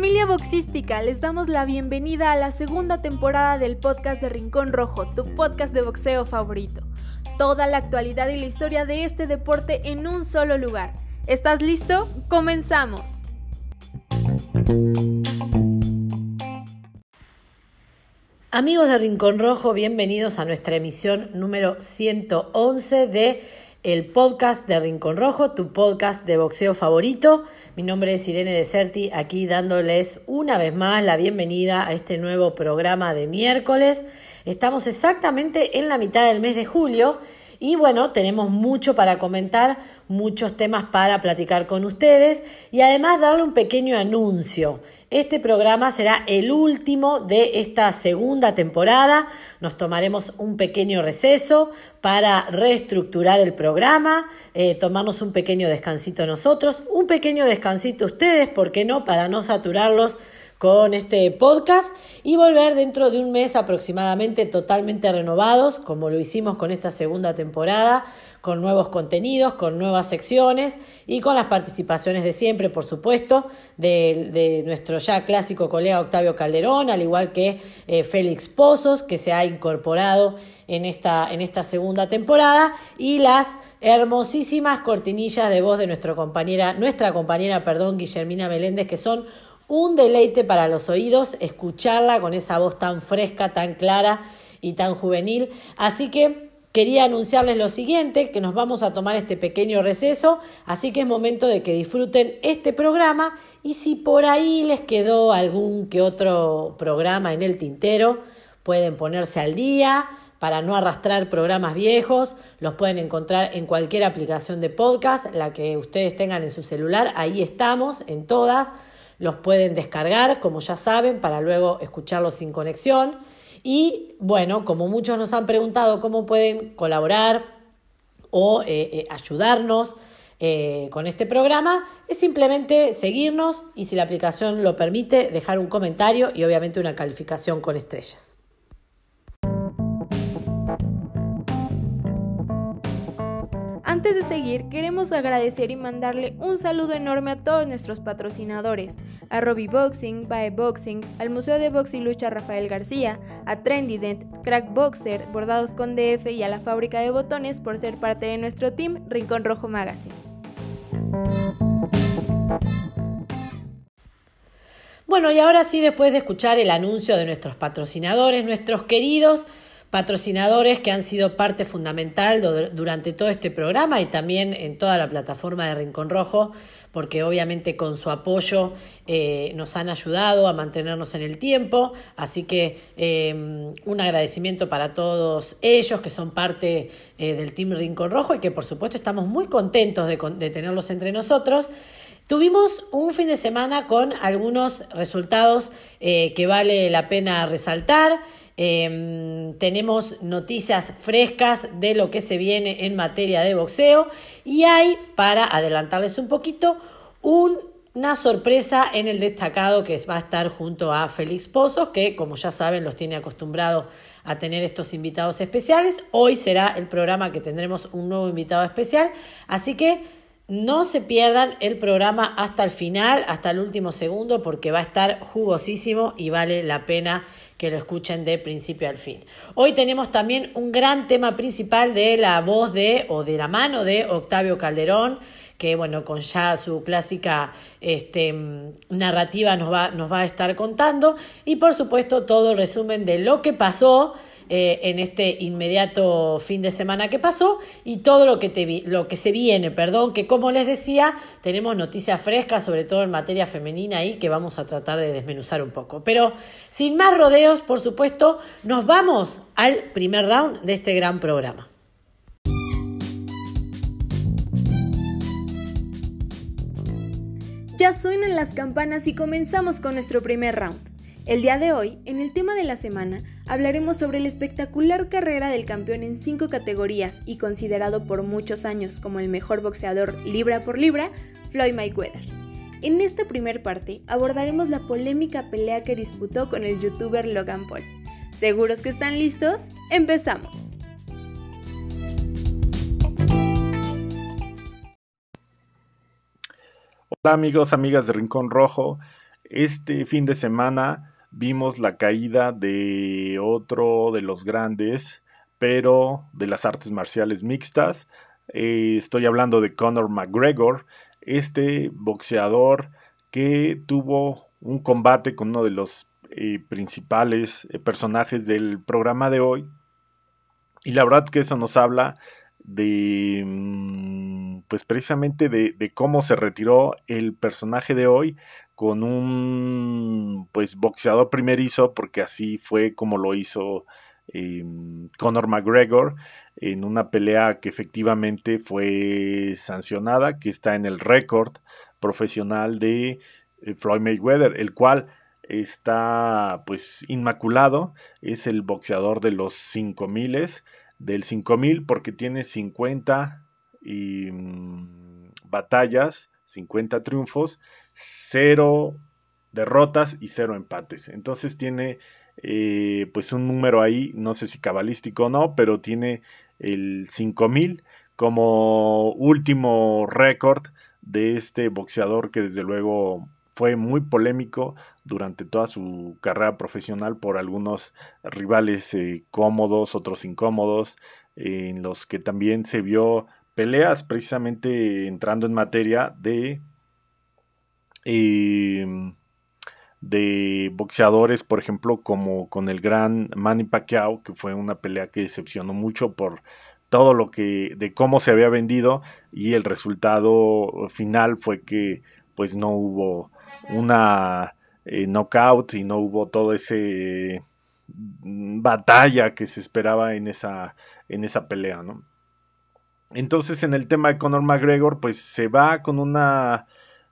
Familia boxística, les damos la bienvenida a la segunda temporada del podcast de Rincón Rojo, tu podcast de boxeo favorito. Toda la actualidad y la historia de este deporte en un solo lugar. ¿Estás listo? Comenzamos. Amigos de Rincón Rojo, bienvenidos a nuestra emisión número 111 de el podcast de Rincón Rojo, tu podcast de boxeo favorito. Mi nombre es Irene Deserti, aquí dándoles una vez más la bienvenida a este nuevo programa de miércoles. Estamos exactamente en la mitad del mes de julio y bueno, tenemos mucho para comentar, muchos temas para platicar con ustedes y además darle un pequeño anuncio. Este programa será el último de esta segunda temporada. Nos tomaremos un pequeño receso para reestructurar el programa, eh, tomarnos un pequeño descansito nosotros, un pequeño descansito ustedes, ¿por qué no? Para no saturarlos con este podcast y volver dentro de un mes aproximadamente totalmente renovados, como lo hicimos con esta segunda temporada, con nuevos contenidos, con nuevas secciones y con las participaciones de siempre, por supuesto, de, nuestro ya clásico colega Octavio Calderón, al igual que eh, Félix Pozos, que se ha incorporado en esta, en esta segunda temporada, y las hermosísimas cortinillas de voz de nuestra compañera, nuestra compañera, perdón, Guillermina Meléndez, que son un deleite para los oídos escucharla con esa voz tan fresca, tan clara y tan juvenil. Así que quería anunciarles lo siguiente, que nos vamos a tomar este pequeño receso, así que es momento de que disfruten este programa y si por ahí les quedó algún que otro programa en el tintero, pueden ponerse al día para no arrastrar programas viejos, los pueden encontrar en cualquier aplicación de podcast, la que ustedes tengan en su celular, ahí estamos, en todas los pueden descargar, como ya saben, para luego escucharlos sin conexión. Y bueno, como muchos nos han preguntado cómo pueden colaborar o eh, eh, ayudarnos eh, con este programa, es simplemente seguirnos y si la aplicación lo permite, dejar un comentario y obviamente una calificación con estrellas. Antes de seguir, queremos agradecer y mandarle un saludo enorme a todos nuestros patrocinadores, a Robbie Boxing, Bae Boxing, al Museo de Box y Lucha Rafael García, a Trendident, Crack Boxer, Bordados con DF y a la Fábrica de Botones por ser parte de nuestro team Rincón Rojo Magazine. Bueno, y ahora sí, después de escuchar el anuncio de nuestros patrocinadores, nuestros queridos patrocinadores que han sido parte fundamental durante todo este programa y también en toda la plataforma de Rincón Rojo, porque obviamente con su apoyo eh, nos han ayudado a mantenernos en el tiempo. Así que eh, un agradecimiento para todos ellos que son parte eh, del Team Rincón Rojo y que por supuesto estamos muy contentos de, de tenerlos entre nosotros. Tuvimos un fin de semana con algunos resultados que vale la pena resaltar. Em, tenemos noticias frescas de lo que se viene en materia de boxeo y hay, para adelantarles un poquito, una sorpresa en el destacado que va a estar junto a Félix Pozos, que como ya saben los tiene acostumbrados a tener estos invitados especiales. Hoy será el programa que tendremos un nuevo invitado especial, así que no se pierdan el programa hasta el final, hasta el último segundo, porque va a estar jugosísimo y vale la pena que lo escuchen de principio al fin. Hoy tenemos también un gran tema principal de la voz de o de la mano de Octavio Calderón, que bueno, con ya su clásica este, narrativa nos va, nos va a estar contando y por supuesto todo el resumen de lo que pasó eh, en este inmediato fin de semana que pasó y todo lo que, te lo que se viene, perdón, que como les decía, tenemos noticias frescas, sobre todo en materia femenina ahí, que vamos a tratar de desmenuzar un poco. Pero sin más rodeos, por supuesto, nos vamos al primer round de este gran programa. Ya suenan las campanas y comenzamos con nuestro primer round. El día de hoy, en el tema de la semana, hablaremos sobre la espectacular carrera del campeón en cinco categorías y considerado por muchos años como el mejor boxeador libra por libra, Floyd Mayweather. En esta primer parte abordaremos la polémica pelea que disputó con el youtuber Logan Paul. ¿Seguros que están listos? ¡Empezamos! Hola amigos, amigas de Rincón Rojo. Este fin de semana vimos la caída de otro de los grandes, pero de las artes marciales mixtas. Eh, estoy hablando de Conor McGregor, este boxeador que tuvo un combate con uno de los eh, principales eh, personajes del programa de hoy. Y la verdad que eso nos habla de, mm, pues precisamente de, cómo se retiró el personaje de hoy con un, pues boxeador primerizo, porque así fue como lo hizo em, Conor McGregor en una pelea que efectivamente fue sancionada, que está en el récord profesional de eh, Floyd Mayweather, el cual está pues inmaculado, es el boxeador de los 5000 del 5000 porque tiene 50 y, mm, batallas, 50 triunfos, 0 derrotas y 0 empates. Entonces tiene eh, pues un número ahí, no sé si cabalístico o no, pero tiene el 5000 como último récord de este boxeador que desde luego fue muy polémico durante toda su carrera profesional por algunos rivales eh, cómodos, otros incómodos, en los que también se vio peleas precisamente entrando en materia de em, de boxeadores, por ejemplo, como con el gran Manny Pacquiao, que fue una pelea que decepcionó mucho por todo lo que de cómo se había vendido y el resultado final fue que pues no hubo una eh, knockout y no hubo todo ese mm, batalla que se esperaba en esa en esa pelea, ¿no? Entonces en el tema de Conor McGregor pues se va con una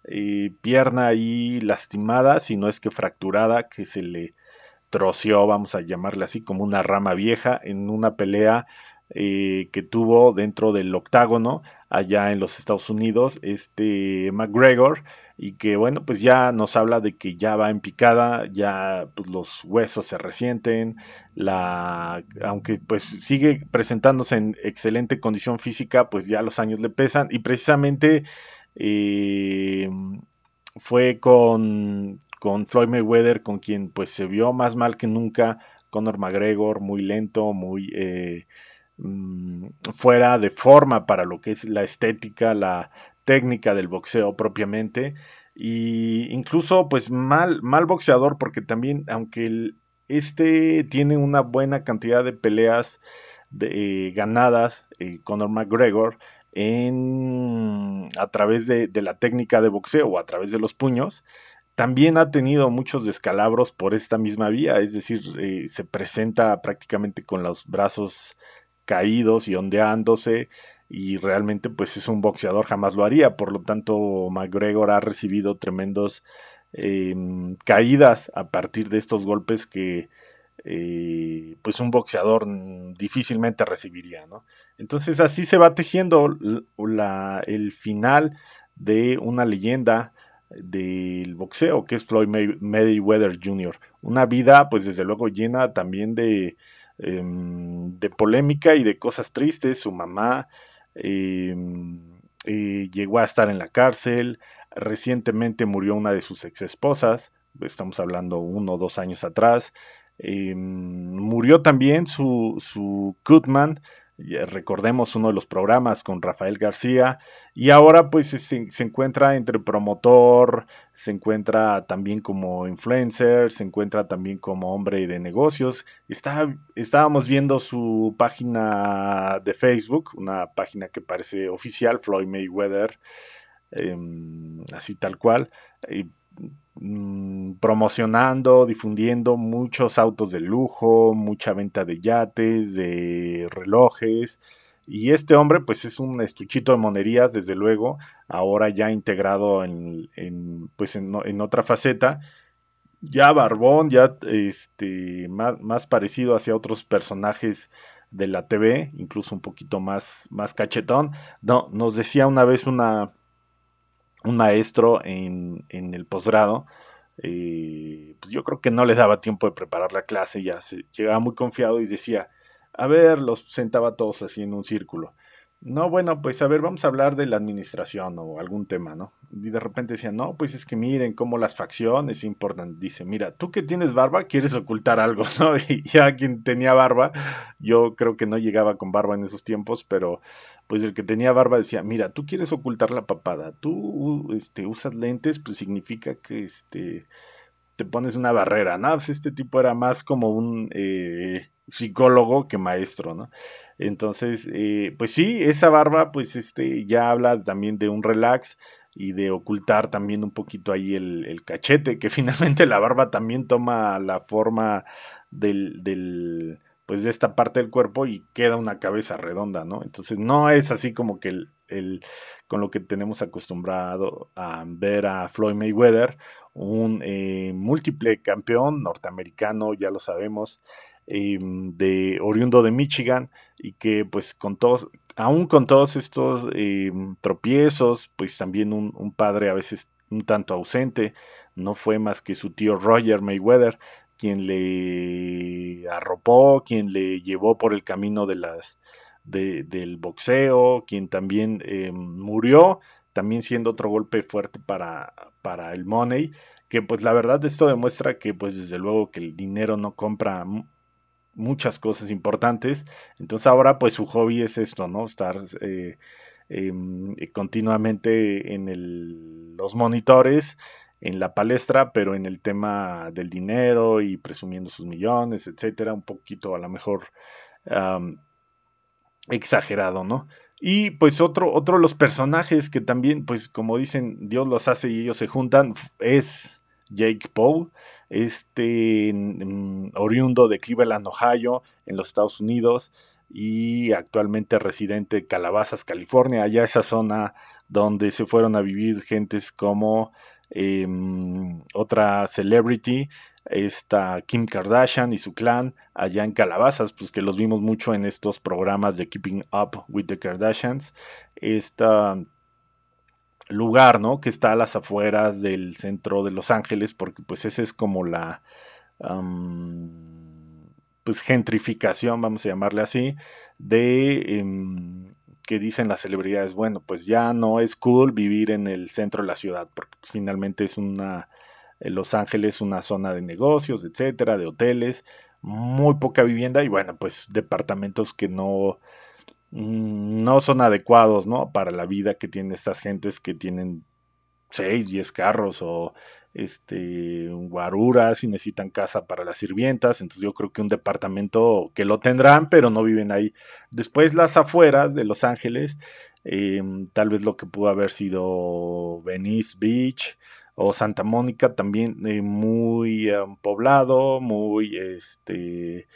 eh, pierna ahí lastimada, si no es que fracturada, que se le troció, vamos a llamarle así, como una rama vieja en una pelea eh, que tuvo dentro del octágono allá en los Estados Unidos, este McGregor, y que bueno, pues ya nos habla de que ya va en picada, ya pues, los huesos se resienten, la, aunque pues sigue presentándose en excelente condición física, pues ya los años le pesan, y precisamente eh, fue con, con Floyd Mayweather, con quien pues se vio más mal que nunca, Conor McGregor, muy lento, muy... Eh, mm, fuera de forma para lo que es la estética, la técnica del boxeo propiamente y incluso pues mal mal boxeador porque también aunque este tiene una buena cantidad de peleas eh, ganadas eh, Conor McGregor en, a través de, la técnica de boxeo o a través de los puños, también ha tenido muchos descalabros por esta misma vía, es decir, eh, se presenta prácticamente con los brazos caídos y ondeándose y realmente pues es un boxeador, jamás lo haría, por lo tanto McGregor ha recibido tremendos em, caídas a partir de estos golpes que eh, pues un boxeador difícilmente recibiría, ¿no? Entonces así se va tejiendo la, el final de una leyenda del boxeo que es Floyd Mayweather Jr. Una vida pues desde luego llena también de, em, de polémica y de cosas tristes. Su mamá llegó a estar en la cárcel, recientemente murió una de sus ex esposas, estamos hablando uno o dos años atrás, Em, murió también su, su Goodman, recordemos uno de los programas con Rafael García, y ahora pues se, encuentra entre promotor, se encuentra también como influencer, se encuentra también como hombre de negocios. Está, estábamos viendo su página de Facebook, una página que parece oficial, Floyd Mayweather, em, así tal cual. Mm, promocionando, difundiendo muchos autos de lujo, mucha venta de yates, de relojes. Y este hombre, pues es un estuchito de monerías, desde luego, ahora ya integrado en, pues en, otra faceta, ya barbón, ya este, más, más, parecido hacia otros personajes de la TV, incluso un poquito más, más cachetón. No, nos decía una vez una, un maestro en, en el posgrado, eh, pues yo creo que no le daba tiempo de preparar la clase, ya se llegaba muy confiado y decía, a ver, los sentaba todos así en un círculo. no, bueno, pues a ver, vamos a hablar de la administración o algún tema, ¿no? Y de repente decían, no, pues es que miren cómo las facciones importan. Dice, mira, tú que tienes barba quieres ocultar algo, ¿no? Y ya quien tenía barba, yo creo que no llegaba con barba en esos tiempos, pero pues el que tenía barba decía, mira, tú quieres ocultar la papada, tú este, usas lentes, pues significa que este, te pones una barrera, ¿no? Pues este tipo era más como un eh, psicólogo que maestro, ¿no? Entonces, eh, pues sí, esa barba, pues este, ya habla también de un relax y de ocultar también un poquito ahí el, cachete, que finalmente la barba también toma la forma del, del, pues de esta parte del cuerpo y queda una cabeza redonda, ¿no? Entonces no es así como que el, con lo que tenemos acostumbrado a ver a Floyd Mayweather, un eh, múltiple campeón norteamericano, ya lo sabemos, Em, de oriundo de Michigan y que pues con todos, aún con todos estos em, tropiezos, pues también un, padre a veces un tanto ausente, no fue más que su tío Roger Mayweather quien le arropó, quien le llevó por el camino de las del boxeo, quien también em, murió, también siendo otro golpe fuerte para, para el money, que pues la verdad esto demuestra que pues desde luego que el dinero no compra muchas cosas importantes. Entonces ahora pues su hobby es esto, ¿no? Estar eh, em, continuamente en los monitores, en la palestra, pero en el tema del dinero y presumiendo sus millones, etcétera, un poquito a lo mejor exagerado, ¿no? Y pues otro, otro de los personajes que también, pues como dicen, Dios los hace y ellos se juntan, es Jake Paul este oriundo de Cleveland, Ohio, en los Estados Unidos, y actualmente residente de Calabazas, California, allá esa zona donde se fueron a vivir gentes como em, otra celebrity, esta Kim Kardashian y su clan allá en Calabazas, pues que los vimos mucho en estos programas de Keeping Up with the Kardashians. Esta lugar, ¿no? Que está a las afueras del centro de Los Ángeles, porque pues esa es como la pues gentrificación, vamos a llamarle así, de em, que dicen las celebridades, bueno, pues ya no es cool vivir en el centro de la ciudad, porque finalmente es una Los Ángeles una zona de negocios, etcétera, de hoteles, muy poca vivienda y bueno, pues departamentos que no Mm, no son adecuados, ¿no? Para la vida que tienen estas gentes que tienen 6, 10 carros o este guaruras y necesitan casa para las sirvientas, entonces yo creo que un departamento que lo tendrán, pero no viven ahí. Después las afueras de Los Ángeles, em, tal vez lo que pudo haber sido Venice Beach o Santa Mónica, también eh, muy em, poblado, muy este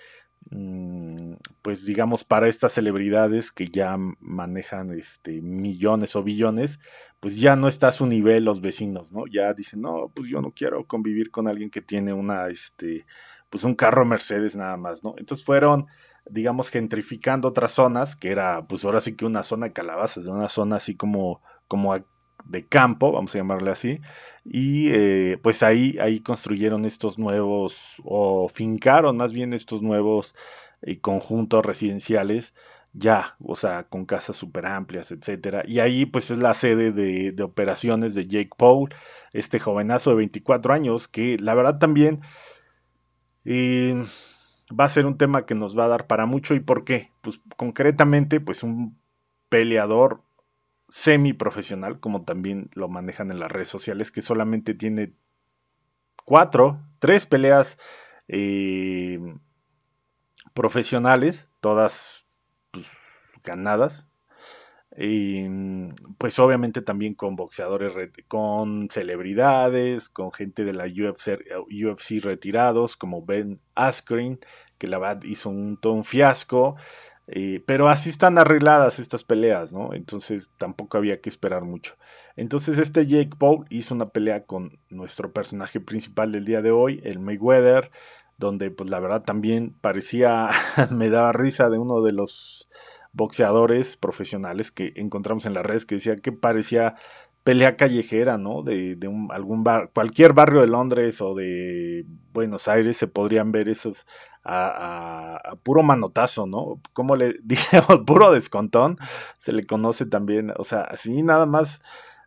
Mm, pues digamos para estas celebridades que ya manejan este millones o billones pues ya no está a su nivel los vecinos no ya dicen no pues yo no quiero convivir con alguien que tiene una este pues un carro Mercedes nada más no entonces fueron digamos gentrificando otras zonas que era pues ahora sí que una zona de calabazas una zona así como como de campo, vamos a llamarle así, y eh, pues ahí, ahí construyeron estos nuevos, o fincaron más bien estos nuevos eh, conjuntos residenciales, ya, o sea, con casas súper amplias, etcétera, y ahí pues es la sede de, operaciones de Jake Paul, este jovenazo de 24 años, que la verdad también eh, va a ser un tema que nos va a dar para mucho, ¿y por qué? Pues concretamente, pues un peleador semi-profesional, como también lo manejan en las redes sociales, que solamente tiene cuatro, tres peleas eh, profesionales, todas ganadas. Y, pues obviamente también con boxeadores, con celebridades, con gente de la UFC, UFC retirados, como Ben Askren, que la verdad hizo un, todo un fiasco. Eh, pero así están arregladas estas peleas, ¿no? Entonces tampoco había que esperar mucho. Entonces este Jake Paul hizo una pelea con nuestro personaje principal del día de hoy, el Mayweather, donde pues la verdad también parecía, me daba risa de uno de los boxeadores profesionales que encontramos en las redes que decía que parecía pelea callejera, ¿no? De, de un, algún bar, cualquier barrio de Londres o de Buenos Aires se podrían ver esos a, puro manotazo, ¿no? Como le dijimos, puro descontón, se le conoce también, o sea, así nada más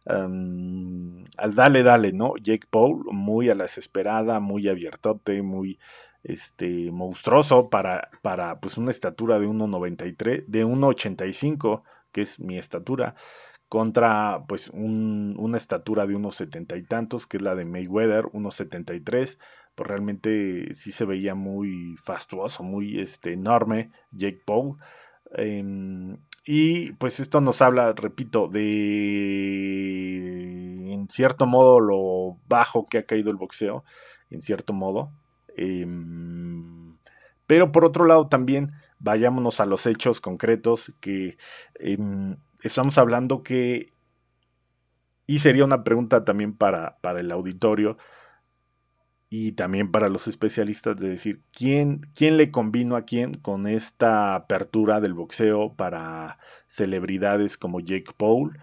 al dale, dale, ¿no? Jake Paul, muy a la desesperada, muy abiertote, muy este monstruoso para, para pues una estatura de 1.93, de 1.85, que es mi estatura, contra pues una estatura de unos setenta y tantos, que es la de Mayweather, unos 73, pues realmente sí se veía muy fastuoso, muy este, enorme Jake Paul. Em, y pues esto nos habla, repito, de en cierto modo lo bajo que ha caído el boxeo, en cierto modo. Em, pero por otro lado también vayámonos a los hechos concretos que em, estamos hablando que, y sería una pregunta también para, para el auditorio, y también para los especialistas de decir quién, quién le combino a quién con esta apertura del boxeo para celebridades como Jake Paul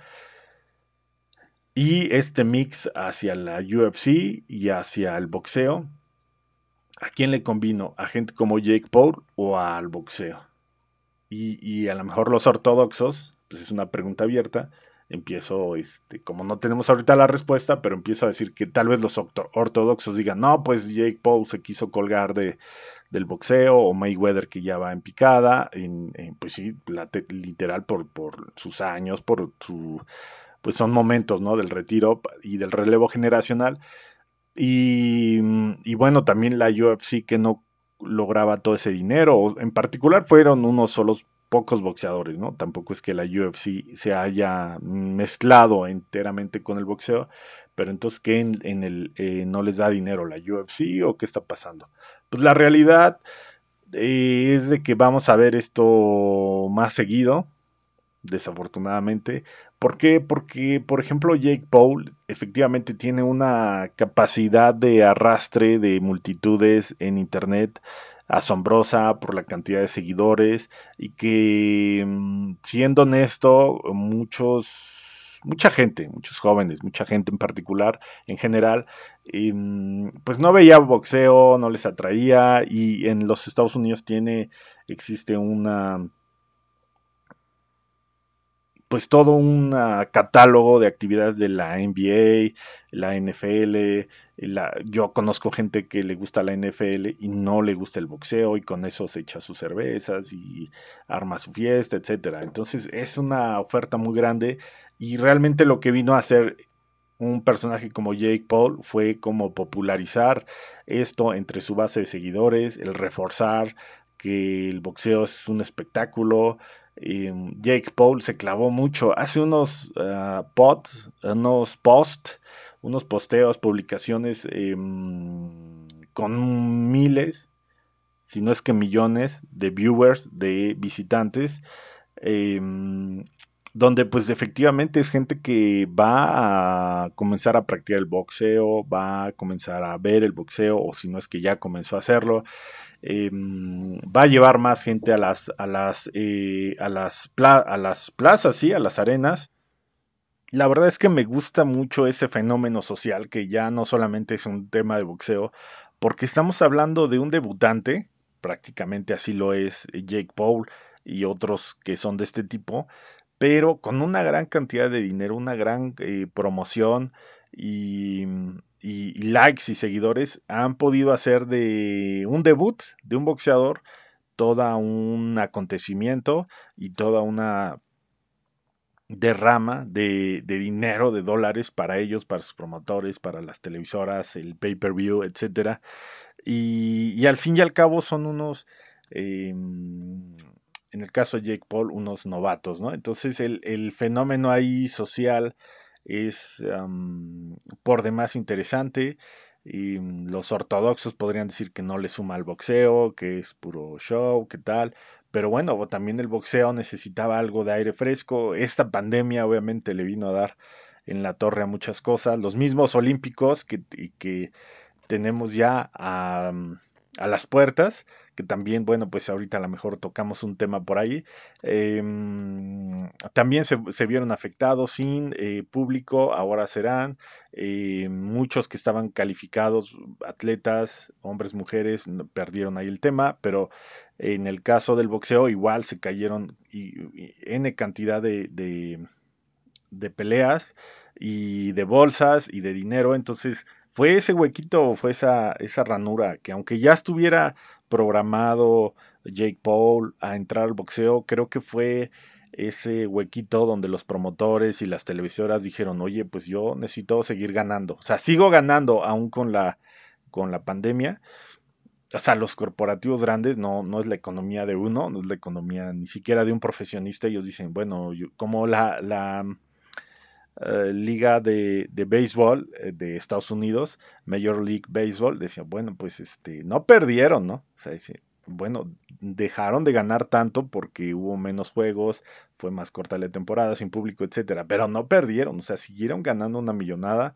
y este mix hacia la UFC y hacia el boxeo. ¿A quién le combino? ¿A gente como Jake Paul o al boxeo? Y, y a lo mejor los ortodoxos, pues es una pregunta abierta, empiezo, este, como no tenemos ahorita la respuesta, pero empiezo a decir que tal vez los ortodoxos digan, no, pues Jake Paul se quiso colgar de, del boxeo, o Mayweather que ya va en picada, en, pues sí, literal por, por sus años, por su, pues son momentos, ¿no? Del retiro y del relevo generacional. Y, y bueno, también la UFC que no lograba todo ese dinero, en particular fueron unos solos pocos boxeadores, ¿no? Tampoco es que la UFC se haya mezclado enteramente con el boxeo, pero entonces, ¿qué en, el, eh, no les da dinero la UFC o qué está pasando? Pues la realidad eh, es de que vamos a ver esto más seguido, desafortunadamente. ¿Por qué? Porque, por ejemplo, Jake Paul efectivamente tiene una capacidad de arrastre de multitudes en Internet asombrosa por la cantidad de seguidores y que mm, siendo honesto muchos mucha gente muchos jóvenes mucha gente en particular en general mm, pues no veía boxeo no les atraía y en los Estados Unidos tiene existe una pues todo un catálogo de actividades de la NBA, la NFL, la, yo conozco gente que le gusta la NFL y no le gusta el boxeo y con eso se echa sus cervezas y arma su fiesta, etcétera. Entonces es una oferta muy grande y realmente lo que vino a hacer un personaje como Jake Paul fue como popularizar esto entre su base de seguidores, el reforzar que el boxeo es un espectáculo, Mm, Jake Paul se clavó mucho. Hace unos uh, unos posts, unos posteos, publicaciones em, con miles, si no es que millones de viewers, de visitantes, em, donde pues efectivamente es gente que va a comenzar a practicar el boxeo, va a comenzar a ver el boxeo, o si no es que ya comenzó a hacerlo. Em, va a llevar más gente a las, a las, eh, a las, a las plazas, sí, a las arenas. La verdad es que me gusta mucho ese fenómeno social que ya no solamente es un tema de boxeo, porque estamos hablando de un debutante, prácticamente así lo es Jake Paul y otros que son de este tipo, pero con una gran cantidad de dinero, una gran eh, promoción y y, likes y seguidores han podido hacer de un debut de un boxeador toda un acontecimiento y toda una derrama de, dinero, de dólares para ellos, para sus promotores, para las televisoras, el pay-per-view, etcétera. Y, al fin y al cabo son unos, em, en el caso de Jake Paul, unos novatos, ¿no? Entonces el, el fenómeno ahí social es por demás interesante. Y mm, los ortodoxos podrían decir que no le suma al boxeo, que es puro show, que tal. Pero bueno, también el boxeo necesitaba algo de aire fresco. Esta pandemia obviamente le vino a dar en la torre a muchas cosas. Los mismos olímpicos que, que tenemos ya a, a las puertas, que también, bueno, pues ahorita a lo mejor tocamos un tema por ahí. Em, también se, vieron afectados sin eh, público, ahora serán. Eh, muchos que estaban calificados, atletas, hombres, mujeres, perdieron ahí el tema, pero en el caso del boxeo igual se cayeron y, N cantidad de, de peleas y de bolsas y de dinero, entonces fue ese huequito, fue esa, esa ranura que aunque ya estuviera programado Jake Paul a entrar al boxeo, creo que fue ese huequito donde los promotores y las televisoras dijeron, oye, pues yo necesito seguir ganando. O sea, sigo ganando aún con la, con la pandemia. O sea, los corporativos grandes no, no es la economía de uno, no es la economía ni siquiera de un profesionista. Ellos dicen, bueno, como la, la eh, liga de, béisbol eh, de Estados Unidos, Major League Baseball, decían, bueno, pues este, no perdieron, ¿no? O sea, bueno, dejaron de ganar tanto porque hubo menos juegos, fue más corta la temporada, sin público, etcétera, pero no perdieron, o sea, siguieron ganando una millonada.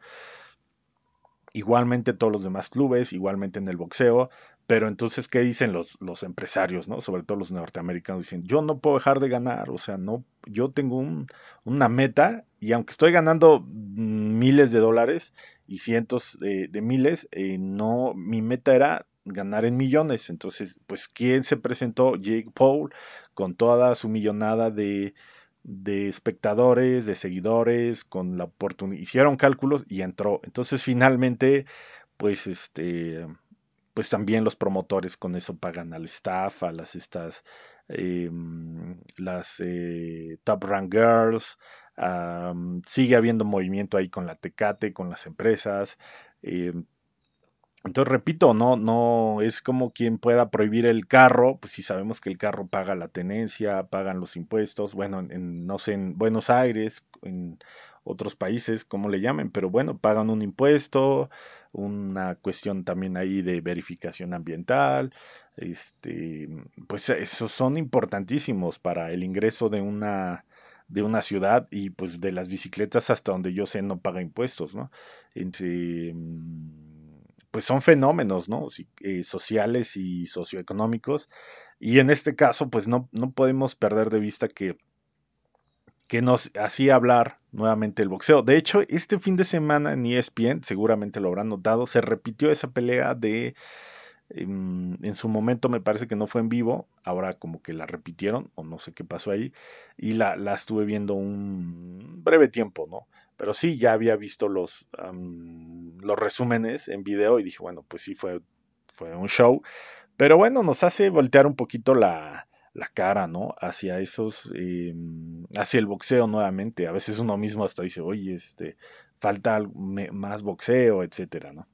Igualmente todos los demás clubes, igualmente en el boxeo, pero entonces, ¿qué dicen los, los empresarios, no? Sobre todo los norteamericanos, dicen, yo no puedo dejar de ganar, o sea, no, yo tengo un, una meta y aunque estoy ganando miles de dólares y cientos de, miles, eh, no, mi meta era ganar en millones. Entonces, pues, ¿quién se presentó? Jake Paul, con toda su millonada de, de espectadores, de seguidores, con la oportunidad, hicieron cálculos y entró. Entonces, finalmente, pues, este pues también los promotores con eso pagan al staff, a las estas, em, las eh, Top Rank Girls, sigue habiendo movimiento ahí con la Tecate, con las empresas. Em, entonces, repito, no, no es como quien pueda prohibir el carro, pues si sabemos que el carro paga la tenencia, pagan los impuestos, bueno, en, no sé, en Buenos Aires, en otros países, como le llamen, pero bueno, pagan un impuesto, una cuestión también ahí de verificación ambiental, este, pues esos son importantísimos para el ingreso de una de una ciudad y pues de las bicicletas hasta donde yo sé no paga impuestos, ¿no? pues son fenómenos, ¿no? Eh, sociales y socioeconómicos y en este caso pues no, no podemos perder de vista que que nos hacía hablar nuevamente el boxeo. De hecho, este fin de semana en ESPN, seguramente lo habrán notado, se repitió esa pelea de... En, en, su momento me parece que no fue en vivo, ahora como que la repitieron o no sé qué pasó ahí y la, la estuve viendo un breve tiempo, ¿no? Pero sí, ya había visto los, los resúmenes en video y dije, bueno, pues sí fue, fue un show. Pero bueno, nos hace voltear un poquito la, la cara, ¿no? Hacia esos, em, hacia el boxeo nuevamente. A veces uno mismo hasta dice, oye, este, falta más boxeo, etcétera, ¿no?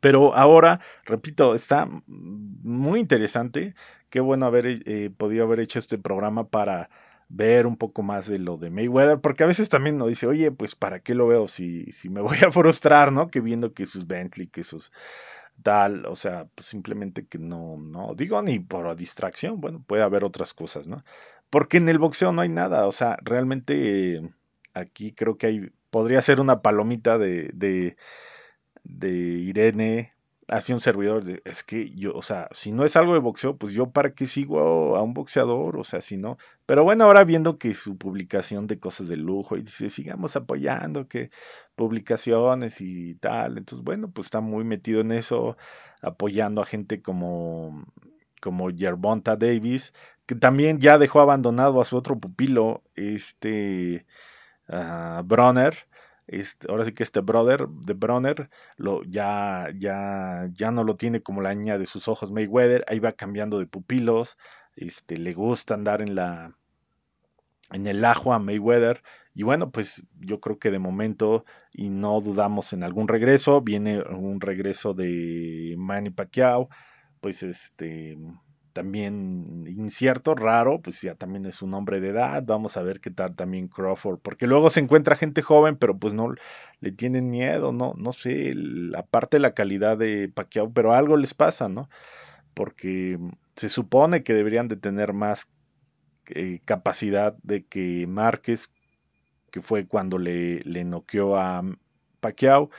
Pero ahora, repito, está muy interesante. Qué bueno haber eh, podido haber hecho este programa para ver un poco más de lo de Mayweather, porque a veces también uno dice, oye, pues para qué lo veo si, si me voy a frustrar, ¿no? Que viendo que sus Bentley, que sus tal, o sea, pues simplemente que no, no, digo ni por distracción, bueno, puede haber otras cosas, ¿no? Porque en el boxeo no hay nada, o sea, realmente aquí creo que hay, podría ser una palomita de, de, de Irene hacia un servidor, es que yo, o sea, si no es algo de boxeo, pues yo para qué sigo a un boxeador, o sea, si no, pero bueno, ahora viendo que su publicación de cosas de lujo y dice, sigamos apoyando, que publicaciones y tal, entonces bueno, pues está muy metido en eso, apoyando a gente como, como Yerbonta Davis, que también ya dejó abandonado a su otro pupilo, este uh, Bronner, este, ahora sí que este brother de Bronner lo, ya, ya, ya no lo tiene como la niña de sus ojos Mayweather, ahí va cambiando de pupilos, este, le gusta andar en la en el ajo a Mayweather. Y bueno, pues yo creo que de momento, y no dudamos en algún regreso, viene un regreso de Manny Pacquiao, pues este también incierto, raro, pues ya también es un hombre de edad, vamos a ver qué tal también Crawford, porque luego se encuentra gente joven, pero pues no le tienen miedo, no, no sé, aparte la calidad de Pacquiao, pero algo les pasa, ¿no? Porque se supone que deberían de tener más eh, capacidad de que Márquez, que fue cuando le, le noqueó a Pacquiao,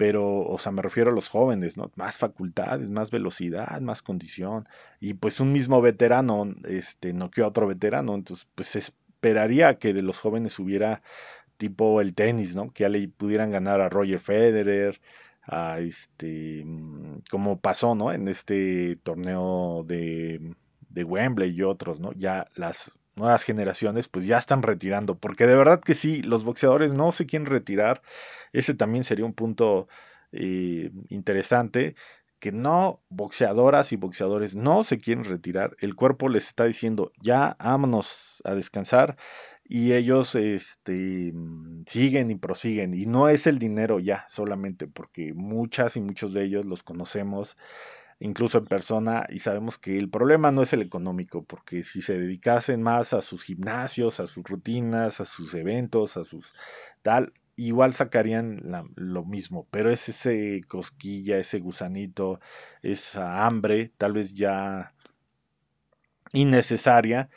pero, o sea, me refiero a los jóvenes, ¿no? Más facultades, más velocidad, más condición. Y pues un mismo veterano, este, noqueó a otro veterano, entonces, pues esperaría que de los jóvenes hubiera tipo el tenis, ¿no? Que ya le pudieran ganar a Roger Federer, a este, mm, como pasó, ¿no? En este torneo de, de Wembley y otros, ¿no? Ya las nuevas generaciones pues ya están retirando, porque de verdad que sí, los boxeadores no se quieren retirar, ese también sería un punto eh, interesante, que no boxeadoras y boxeadores no se quieren retirar, el cuerpo les está diciendo ya vámonos a descansar y ellos este, siguen y prosiguen. Y no es el dinero ya solamente porque muchas y muchos de ellos los conocemos incluso en persona, y sabemos que el problema no es el económico, porque si se dedicasen más a sus gimnasios, a sus rutinas, a sus eventos, a sus tal, igual sacarían lo mismo, pero es ese cosquilla, ese gusanito, esa hambre, tal vez ya innecesaria,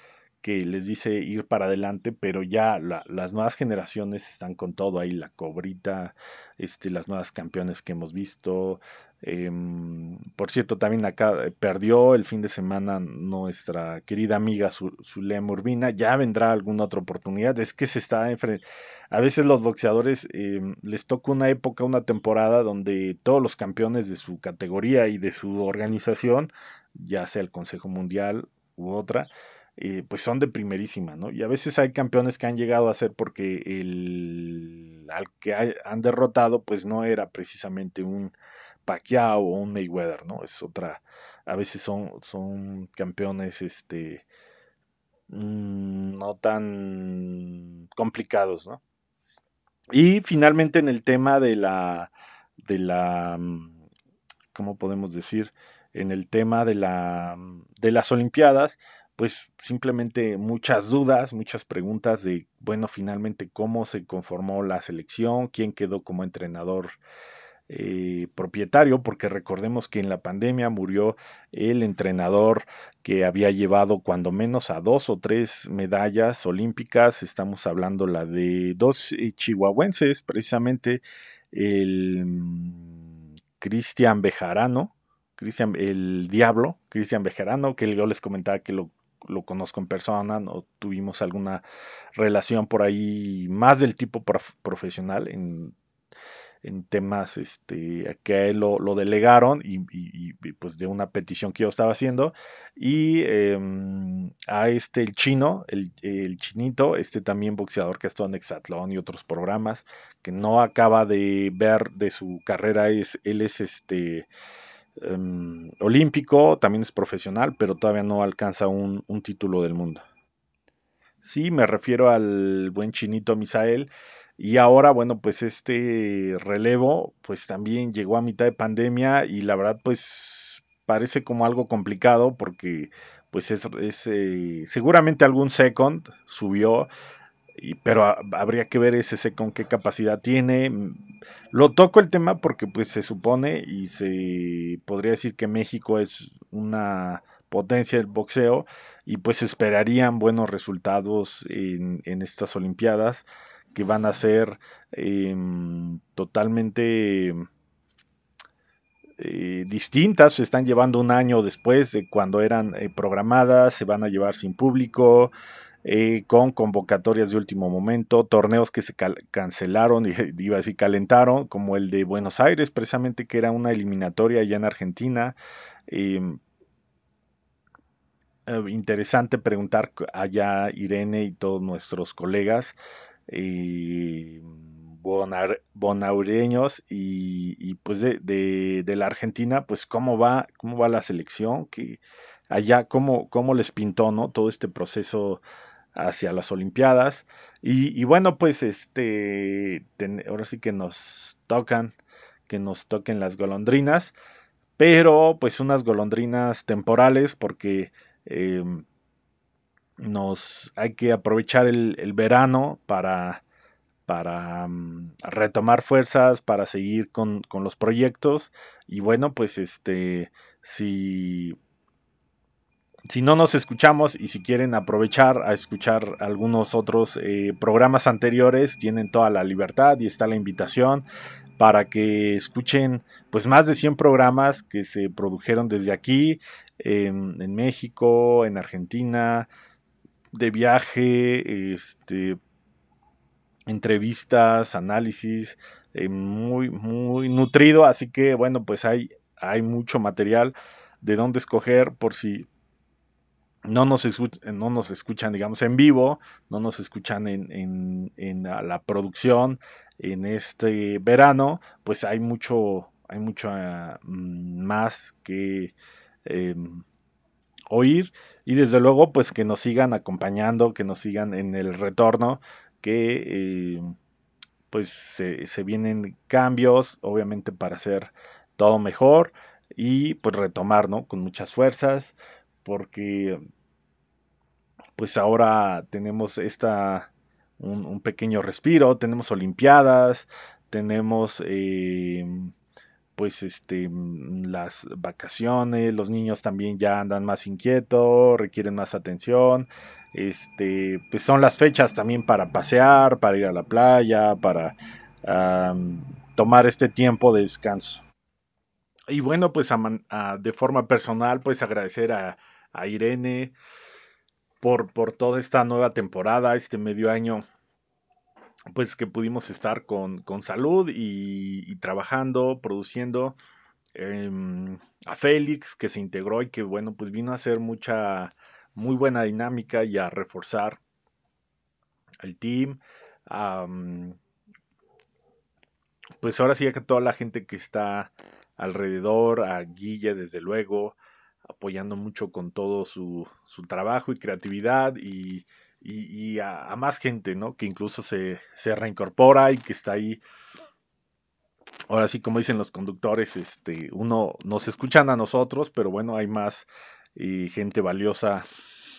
que les dice ir para adelante, pero ya las nuevas generaciones están con todo ahí, la cobrita, este, las nuevas campeones que hemos visto, Em, por cierto, también acá eh, perdió el fin de semana nuestra querida amiga Zulema Urbina. Ya vendrá alguna otra oportunidad. Es que se está A veces los boxeadores em, les toca una época, una temporada donde todos los campeones de su categoría y de su organización, ya sea el Consejo Mundial u otra, eh, pues son de primerísima, ¿no? Y a veces hay campeones que han llegado a ser porque el al que han derrotado, pues no era precisamente un Pacquiao o un Mayweather, ¿no? Es otra, a veces son, son campeones, este, mm, no tan complicados, ¿no? Y finalmente en el tema de la, de la, mm, ¿cómo podemos decir? En el tema de la, de las Olimpiadas, pues simplemente muchas dudas, muchas preguntas de, bueno, finalmente cómo se conformó la selección, quién quedó como entrenador eh, propietario, porque recordemos que en la pandemia murió el entrenador que había llevado cuando menos a dos o tres medallas olímpicas, estamos hablando la de dos eh, chihuahuenses, precisamente el mm, Cristian Bejarano, el Diablo, Cristian Bejarano, que yo les comentaba que lo lo conozco en persona, no tuvimos alguna relación por ahí más del tipo profesional en en temas este, que a él lo, delegaron y, pues de una petición que yo estaba haciendo. Y em, a este el chino el, chinito este también boxeador que ha estado en Exatlón y otros programas que no acaba de ver de su carrera es él es este em, olímpico también es profesional pero todavía no alcanza un, título del mundo. Sí me refiero al buen chinito Misael y ahora, bueno, pues este relevo, pues también llegó a mitad de pandemia y la verdad, pues parece como algo complicado porque, pues es, eh, seguramente algún second subió, y, pero habría que ver ese second qué capacidad tiene. Lo toco el tema porque, pues se supone y se podría decir que México es una potencia del boxeo y pues esperarían buenos resultados en, estas Olimpiadas que van a ser em, totalmente eh, distintas, se están llevando un año después de cuando eran eh, programadas, se van a llevar sin público, eh, con convocatorias de último momento, torneos que se cancelaron, iba a calentaron, como el de Buenos Aires, precisamente que era una eliminatoria allá en Argentina. Em, interesante preguntar allá Irene y todos nuestros colegas y bonaureños y, pues de, de, la Argentina, pues cómo va, cómo va la selección, que allá cómo, cómo les pintó, ¿no? Todo este proceso hacia las Olimpiadas. Y, bueno, pues este, ahora sí que nos tocan, que nos toquen las golondrinas, pero pues unas golondrinas temporales porque eh, nos hay que aprovechar el, verano para, para mm, retomar fuerzas, para seguir con, los proyectos. Y bueno, pues este, si, si no nos escuchamos y si quieren aprovechar a escuchar algunos otros eh, programas anteriores, tienen toda la libertad y está la invitación para que escuchen pues más de 100 programas que se produjeron desde aquí, en México, en Argentina, de viaje, este, entrevistas, análisis, eh, muy, muy nutrido, así que bueno, pues hay, hay mucho material de dónde escoger por si no nos, escuchan, no nos escuchan, digamos, en vivo, no nos escuchan en, la producción en este verano, pues hay mucho, hay mucho ah, mm, más que em, oír y desde luego pues que nos sigan acompañando, que nos sigan en el retorno, que eh, pues se, vienen cambios, obviamente para hacer todo mejor y pues retomar, ¿no? Con muchas fuerzas, porque pues ahora tenemos esta un, pequeño respiro, tenemos olimpiadas, tenemos eh, pues este las vacaciones, los niños también ya andan más inquietos, requieren más atención, este pues son las fechas también para pasear, para ir a la playa, para tomar este tiempo de descanso. Y bueno, pues de forma personal, pues agradecer a, a Irene por, por toda esta nueva temporada, este medio año pues que pudimos estar con, con salud y, trabajando, produciendo. Em, a Félix, que se integró y que bueno, pues vino a hacer mucha, muy buena dinámica y a reforzar el team. pues ahora sí que toda la gente que está alrededor, a Guille desde luego, apoyando mucho con todo su, su trabajo y creatividad y, y, a, más gente, ¿no? Que incluso se, se, reincorpora y que está ahí. Ahora sí, como dicen los conductores, este, uno nos escuchan a nosotros, pero bueno, hay más y gente valiosa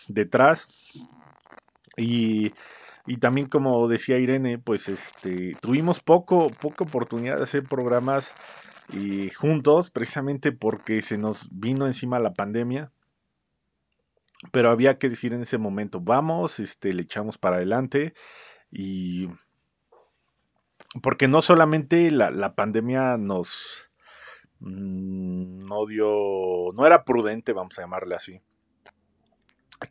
detrás. Y, y, también como decía Irene, pues este, tuvimos poco, poca oportunidad de hacer programas y juntos, precisamente porque se nos vino encima la pandemia. Pero había que decir en ese momento, vamos, este, le echamos para adelante y porque no solamente la, pandemia nos mm, no dio, no era prudente, vamos a llamarle así,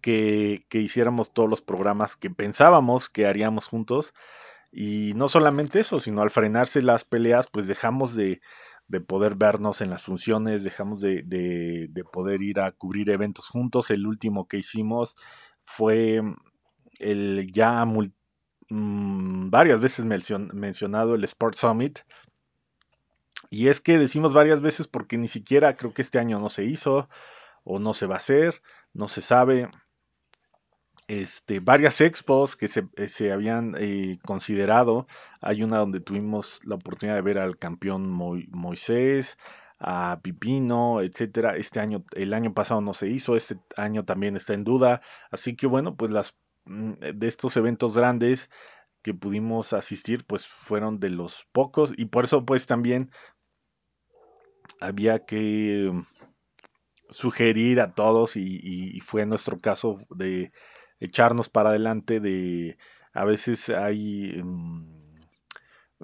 que, que hiciéramos todos los programas que pensábamos que haríamos juntos. Y no solamente eso, sino al frenarse las peleas, pues dejamos de, de poder vernos en las funciones, dejamos de, de, poder ir a cubrir eventos juntos. El último que hicimos fue el ya mm, varias veces mencionado el Sport Summit. Y es que decimos varias veces porque ni siquiera creo que este año no se hizo o no se va a hacer, no se sabe este, varias expos que se, eh, habían eh, considerado. Hay una donde tuvimos la oportunidad de ver al campeón Moisés, a Pipino, etcétera. Este año, el año pasado no se hizo, este año también está en duda. Así que bueno, pues las mm, de estos eventos grandes que pudimos asistir, pues fueron de los pocos y por eso pues también había que sugerir a todos y fue nuestro caso de echarnos para adelante de a veces hay mm,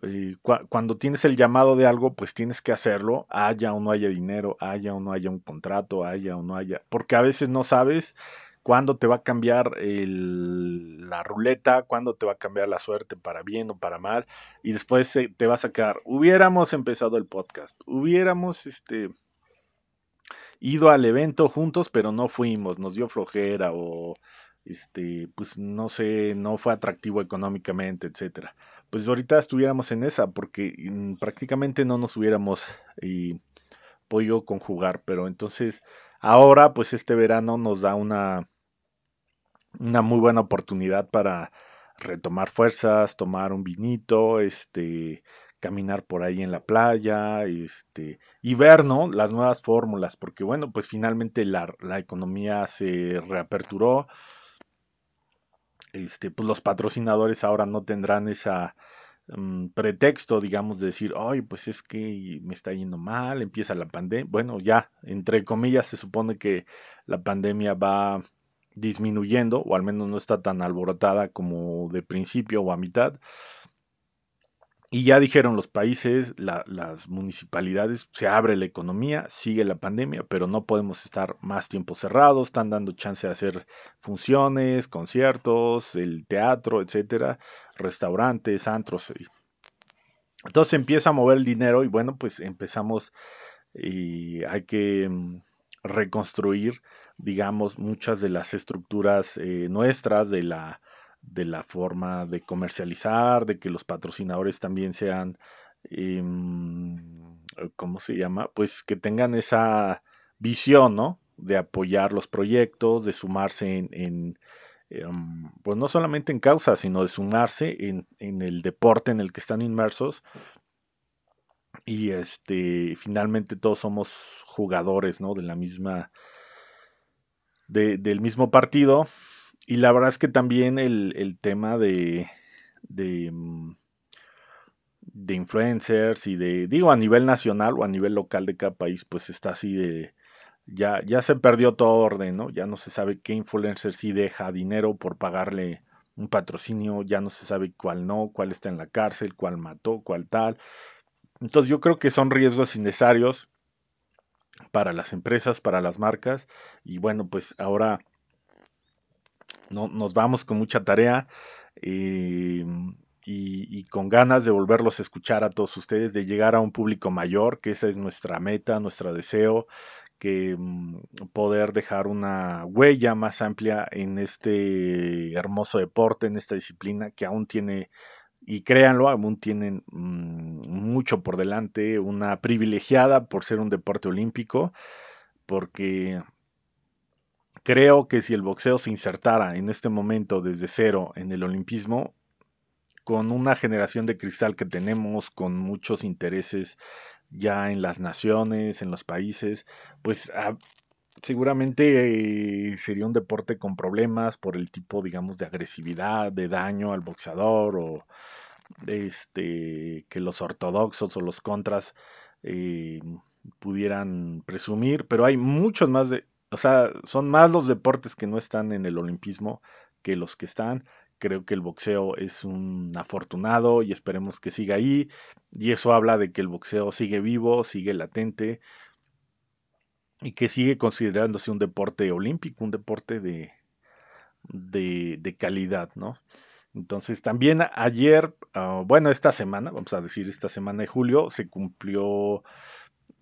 eh, cuando tienes el llamado de algo pues tienes que hacerlo haya o no haya dinero haya o no haya un contrato haya o no haya porque a veces no sabes cuándo te va a cambiar la ruleta, cuándo te va a cambiar la suerte para bien o para mal, y después te vas a quedar, hubiéramos empezado el podcast, hubiéramos este ido al evento juntos, pero no fuimos, nos dio flojera o este, pues no sé, no fue atractivo económicamente, etcétera. Pues ahorita estuviéramos en esa, porque mm, prácticamente no nos hubiéramos eh, podido conjugar, pero entonces ahora, pues este verano nos da una, una muy buena oportunidad para retomar fuerzas, tomar un vinito, este, caminar por ahí en la playa, este, y ver, ¿no? Las nuevas fórmulas, porque bueno, pues finalmente la, la economía se reaperturó, este, pues los patrocinadores ahora no tendrán esa mm, pretexto, digamos, de decir, ay, pues es que me está yendo mal, empieza la pandemia. Bueno, ya, entre comillas, se supone que la pandemia va disminuyendo, o al menos no está tan alborotada como de principio o a mitad. Y ya dijeron los países, las municipalidades, se abre la economía, sigue la pandemia, pero no podemos estar más tiempo cerrados, están dando chance de hacer funciones, conciertos, el teatro, etcétera, restaurantes, antros. Entonces empieza a mover el dinero y bueno, pues empezamos y hay que mm, reconstruir, digamos, muchas de las estructuras eh, nuestras de la de la forma de comercializar, de que los patrocinadores también sean, em, ¿cómo se llama? Pues que tengan esa visión, ¿no? De apoyar los proyectos, de sumarse en, em, pues no solamente en causa, sino de sumarse en, en, el deporte en el que están inmersos. Y este, finalmente todos somos jugadores, ¿no? De la misma, del mismo partido y la verdad es que también el, tema de, mm, de, influencers y de, digo, a nivel nacional o a nivel local de cada país, pues está así de, ya, ya se perdió todo orden, ¿no? Ya no se sabe qué influencer sí deja dinero por pagarle un patrocinio, ya no se sabe cuál no, cuál está en la cárcel, cuál mató, cuál tal. Entonces yo creo que son riesgos innecesarios para las empresas, para las marcas, y bueno, pues ahora no, nos vamos con mucha tarea eh, y, con ganas de volverlos a escuchar a todos ustedes, de llegar a un público mayor, que esa es nuestra meta, nuestro deseo, que mm, poder dejar una huella más amplia en este hermoso deporte, en esta disciplina que aún tiene, y créanlo, aún tienen mm, mucho por delante, una privilegiada por ser un deporte olímpico, porque Creo que si el boxeo se insertara en este momento desde cero en el olimpismo, con una generación de cristal que tenemos, con muchos intereses ya en las naciones, en los países, pues ah, seguramente eh, sería un deporte con problemas por el tipo, digamos, de agresividad, de daño al boxeador o este que los ortodoxos o los contras eh, pudieran presumir, pero hay muchos más de o sea, son más los deportes que no están en el olimpismo que los que están. Creo que el boxeo es un afortunado y esperemos que siga ahí. Y eso habla de que el boxeo sigue vivo, sigue latente y que sigue considerándose un deporte olímpico, un deporte de, de, de calidad, ¿no? Entonces también ayer, ah, bueno, esta semana, vamos a decir esta semana de julio, se cumplió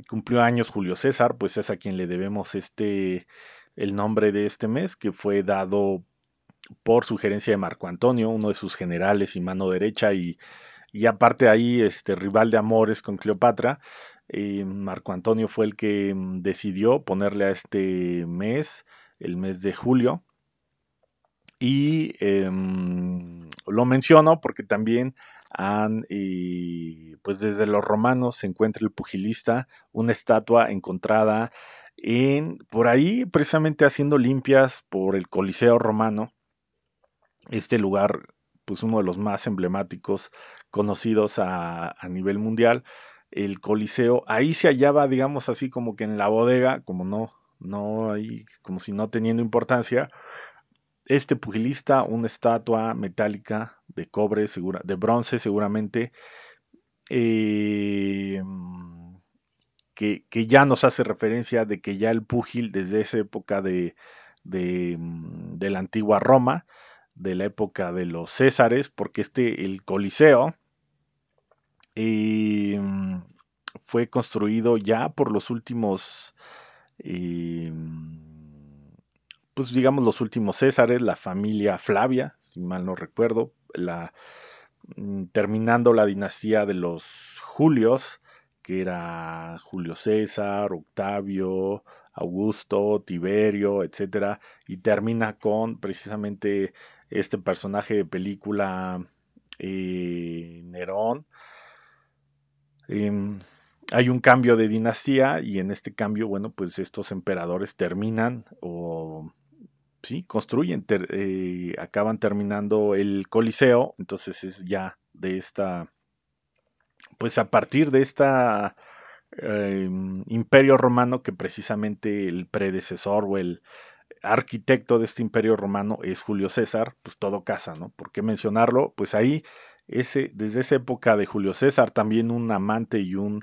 cumplió años Julio César, pues es a quien le debemos este el nombre de este mes, que fue dado por sugerencia de Marco Antonio, uno de sus generales y mano derecha, y, y aparte ahí, este rival de amores con Cleopatra. Eh, Marco Antonio fue el que mm, decidió ponerle a este mes, el mes de julio. Y em, lo menciono porque también han, pues desde los romanos se encuentra el pugilista, una estatua encontrada en, por ahí precisamente haciendo limpias por el Coliseo romano, este lugar, pues uno de los más emblemáticos conocidos a, a nivel mundial, el Coliseo, ahí se hallaba, digamos así, como que en la bodega, como no, no ahí, como si no teniendo importancia, este pugilista, una estatua metálica de cobre, segura, de bronce seguramente, eh, que, ya nos hace referencia de que ya el pugil desde esa época de, de, mm, la antigua Roma, de la época de los Césares, porque este, el Coliseo, eh, fue construido ya por los últimos eh, pues digamos los últimos Césares, la familia Flavia, si mal no recuerdo, la, mm, terminando la dinastía de los Julios, que era Julio César, Octavio, Augusto, Tiberio, etcétera, y termina con precisamente este personaje de película eh, Nerón. Em, hay un cambio de dinastía y en este cambio, bueno, pues estos emperadores terminan o sí, construyen, eh, acaban terminando el Coliseo, entonces es ya de esta, pues a partir de esta em, imperio romano que precisamente el predecesor o el arquitecto de este imperio romano es Julio César, pues todo casa, ¿no? ¿Por qué mencionarlo? Pues ahí ese, desde esa época de Julio César, también un amante y un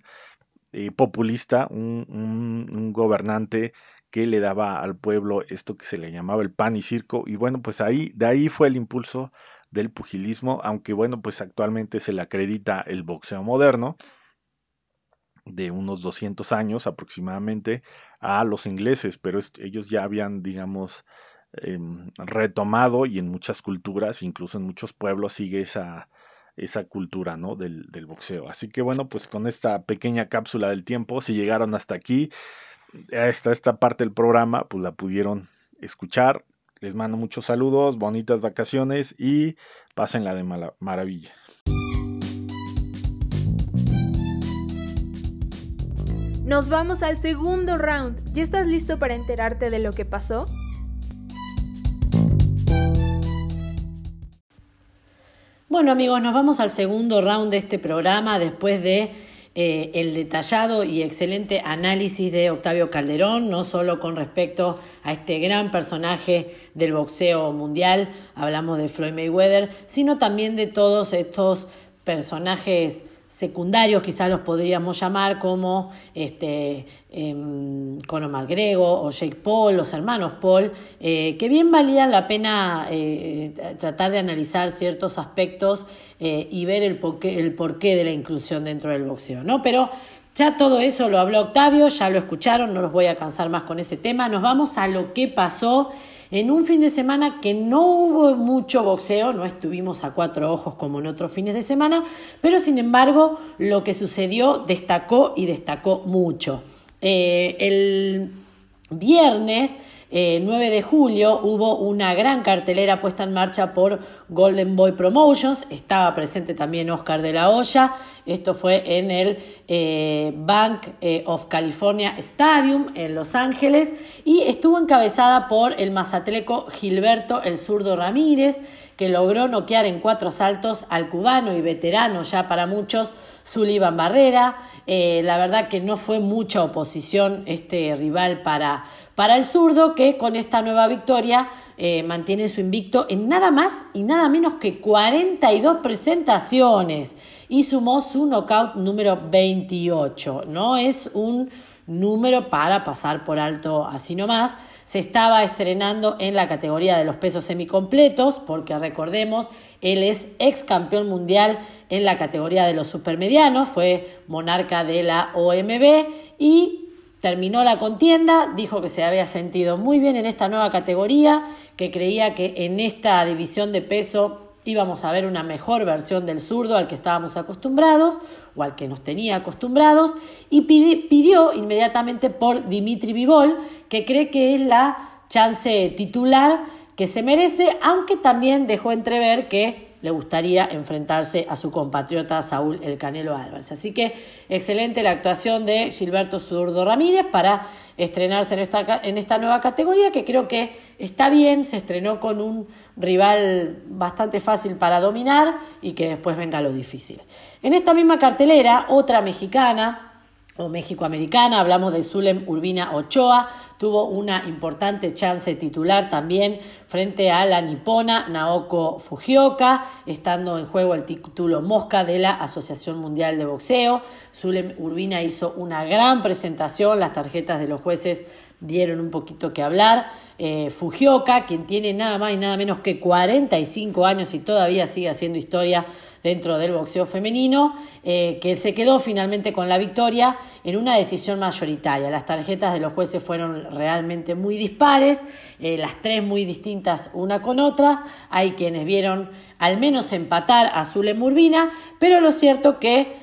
eh, populista, un, gobernante que le daba al pueblo esto que se le llamaba el pan y circo. Y bueno, pues ahí, de ahí fue el impulso del pugilismo, aunque bueno, pues actualmente se le acredita el boxeo moderno de unos 200 años aproximadamente a los ingleses, pero ellos ya habían, digamos, em, retomado y en muchas culturas, incluso en muchos pueblos, sigue esa, esa cultura ¿no? del, del, boxeo. Así que bueno, pues con esta pequeña cápsula del tiempo, si llegaron hasta aquí, hasta esta parte del programa, pues la pudieron escuchar. Les mando muchos saludos, bonitas vacaciones y pásenla de maravilla. Nos vamos al segundo round. ¿Ya estás listo para enterarte de lo que pasó? Bueno amigos, nos vamos al segundo round de este programa después de eh, el detallado y excelente análisis de Octavio Calderón, no solo con respecto a este gran personaje del boxeo mundial, hablamos de Floyd Mayweather, sino también de todos estos personajes secundarios, quizás los podríamos llamar, como este, eh, Conor McGregor o Jake Paul, los hermanos Paul, eh, que bien valían la pena eh, tratar de analizar ciertos aspectos eh, y ver el porqué, el de la inclusión dentro del boxeo. ¿no? Pero ya todo eso lo habló Octavio, ya lo escucharon, no los voy a cansar más con ese tema. Nos vamos a lo que pasó en un fin de semana que no hubo mucho boxeo, no estuvimos a cuatro ojos como en otros fines de semana, pero sin embargo lo que sucedió destacó y destacó mucho. Eh, el viernes 9 eh, de julio hubo una gran cartelera puesta en marcha por Golden Boy Promotions, estaba presente también Oscar de la Hoya, esto fue en el eh, Bank eh, of California Stadium en Los Ángeles y estuvo encabezada por el mazatleco Gilberto El Zurdo Ramírez, que logró noquear en cuatro asaltos al cubano y veterano ya para muchos Sullivan Barrera. la verdad que no fue mucha oposición este rival para para el zurdo, que con esta nueva victoria eh, mantiene su invicto en nada más y nada menos que 42 presentaciones y sumó su knockout número 28. No es un número para pasar por alto así nomás. Se estaba estrenando en la categoría de los pesos semicompletos, porque recordemos, él es ex campeón mundial en la categoría de los supermedianos, fue monarca de la OMB y Terminó la contienda, dijo que se había sentido muy bien en esta nueva categoría, que creía que en esta división de peso íbamos a ver una mejor versión del zurdo al que estábamos acostumbrados o al que nos tenía acostumbrados y pidió inmediatamente por Dimitri Vivol, que cree que es la chance titular que se merece, aunque también dejó entrever que le gustaría enfrentarse a su compatriota Saúl El Canelo Álvarez. Así que excelente la actuación de Gilberto Zurdo Ramírez para estrenarse en esta, en esta nueva categoría, que creo que está bien, se estrenó con un rival bastante fácil para dominar y que después venga lo difícil. En esta misma cartelera, otra mexicana, o México-Americana, hablamos de Zulem Urbina Ochoa, tuvo una importante chance titular también frente a la nipona Naoko Fujioka, estando en juego el título Mosca de la Asociación Mundial de Boxeo. Zulem Urbina hizo una gran presentación, las tarjetas de los jueces dieron un poquito que hablar. Eh, Fujioka, quien tiene nada más y nada menos que 45 años y todavía sigue haciendo historia dentro del boxeo femenino, eh, que se quedó finalmente con la victoria en una decisión mayoritaria. Las tarjetas de los jueces fueron realmente muy dispares, eh, las tres muy distintas una con otra. Hay quienes vieron al menos empatar a Zule Murbina, pero lo cierto que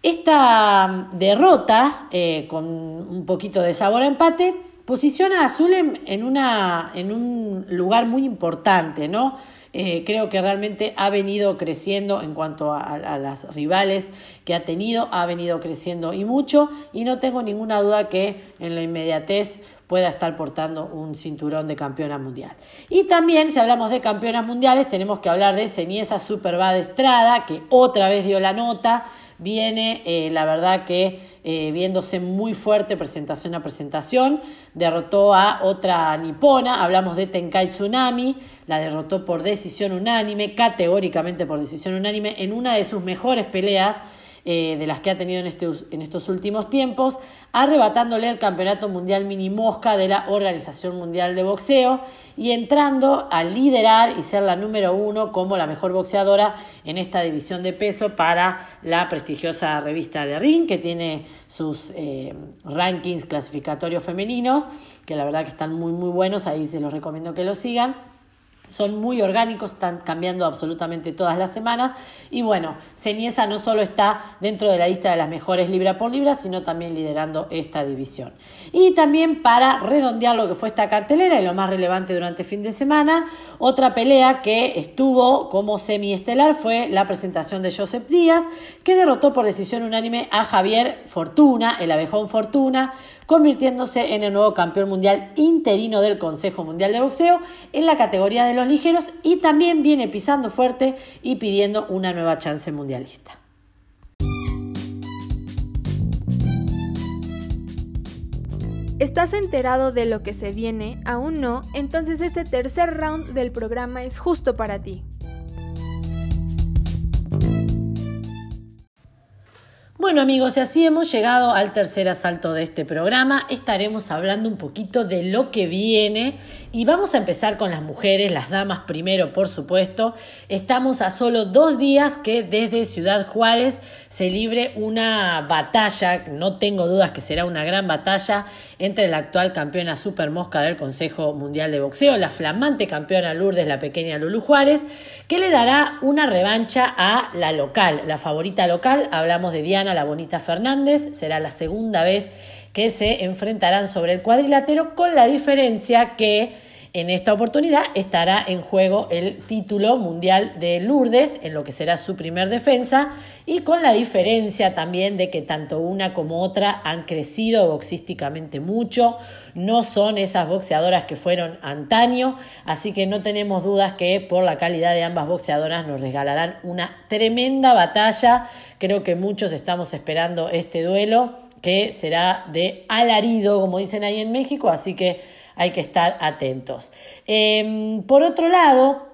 esta derrota, eh, con un poquito de sabor a empate, posiciona a Zulem en, una, en un lugar muy importante, ¿no? Eh, creo que realmente ha venido creciendo en cuanto a, las rivales que ha tenido, ha venido creciendo y mucho, y no tengo ninguna duda que en la inmediatez pueda estar portando un cinturón de campeona mundial. Y también, si hablamos de campeonas mundiales, tenemos que hablar de Ceniesa Superbad Estrada, que otra vez dio la nota, viene, eh, la verdad que eh, viéndose muy fuerte presentación a presentación, derrotó a otra nipona, hablamos de Tenkai Tsunami, la derrotó por decisión unánime, categóricamente por decisión unánime, en una de sus mejores peleas eh, de las que ha tenido en, este, en estos últimos tiempos, arrebatándole el Campeonato Mundial Mini Mosca de la Organización Mundial de Boxeo y entrando a liderar y ser la número uno como la mejor boxeadora en esta división de peso para la prestigiosa revista de Ring, que tiene sus eh, rankings clasificatorios femeninos, que la verdad que están muy muy buenos, ahí se los recomiendo que los sigan son muy orgánicos, están cambiando absolutamente todas las semanas. Y bueno, Ceniesa no solo está dentro de la lista de las mejores libra por libra, sino también liderando esta división. Y también para redondear lo que fue esta cartelera y lo más relevante durante el fin de semana, otra pelea que estuvo como semiestelar fue la presentación de Joseph Díaz, que derrotó por decisión unánime a Javier Fortuna, el abejón Fortuna, convirtiéndose en el nuevo campeón mundial interino del Consejo Mundial de Boxeo en la categoría de los ligeros y también viene pisando fuerte y pidiendo una nueva chance mundialista. ¿Estás enterado de lo que se viene? ¿Aún no? Entonces este tercer round del programa es justo para ti. Bueno amigos, y así hemos llegado al tercer asalto de este programa. Estaremos hablando un poquito de lo que viene y vamos a empezar con las mujeres, las damas primero, por supuesto. Estamos a solo dos días que desde Ciudad Juárez se libre una batalla, no tengo dudas que será una gran batalla, entre la actual campeona super mosca del Consejo Mundial de Boxeo, la flamante campeona Lourdes, la pequeña Lulu Juárez, que le dará una revancha a la local, la favorita local. Hablamos de Diana La Bonita Fernández, será la segunda vez que se enfrentarán sobre el cuadrilátero con la diferencia que en esta oportunidad estará en juego el título mundial de Lourdes, en lo que será su primer defensa, y con la diferencia también de que tanto una como otra han crecido boxísticamente mucho, no son esas boxeadoras que fueron antaño, así que no tenemos dudas que por la calidad de ambas boxeadoras nos regalarán una tremenda batalla. Creo que muchos estamos esperando este duelo que será de alarido, como dicen ahí en México, así que hay que estar atentos. Em, por otro lado,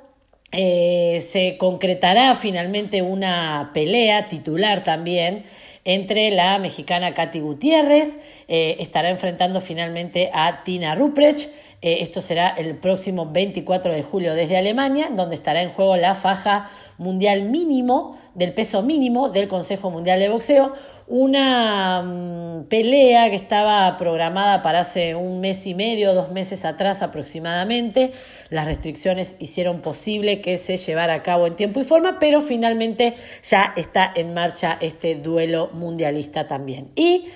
eh, se concretará finalmente una pelea titular también entre la mexicana Katy Gutiérrez, eh, estará enfrentando finalmente a Tina Ruprecht. Eh, esto será el próximo 24 de julio desde Alemania, donde estará en juego la faja mundial mínimo, del peso mínimo del Consejo Mundial de Boxeo, una mm, pelea que estaba programada para hace un mes y medio, dos meses atrás aproximadamente. Las restricciones hicieron posible que se llevara a cabo en tiempo y forma, pero finalmente ya está en marcha este duelo mundialista también. Y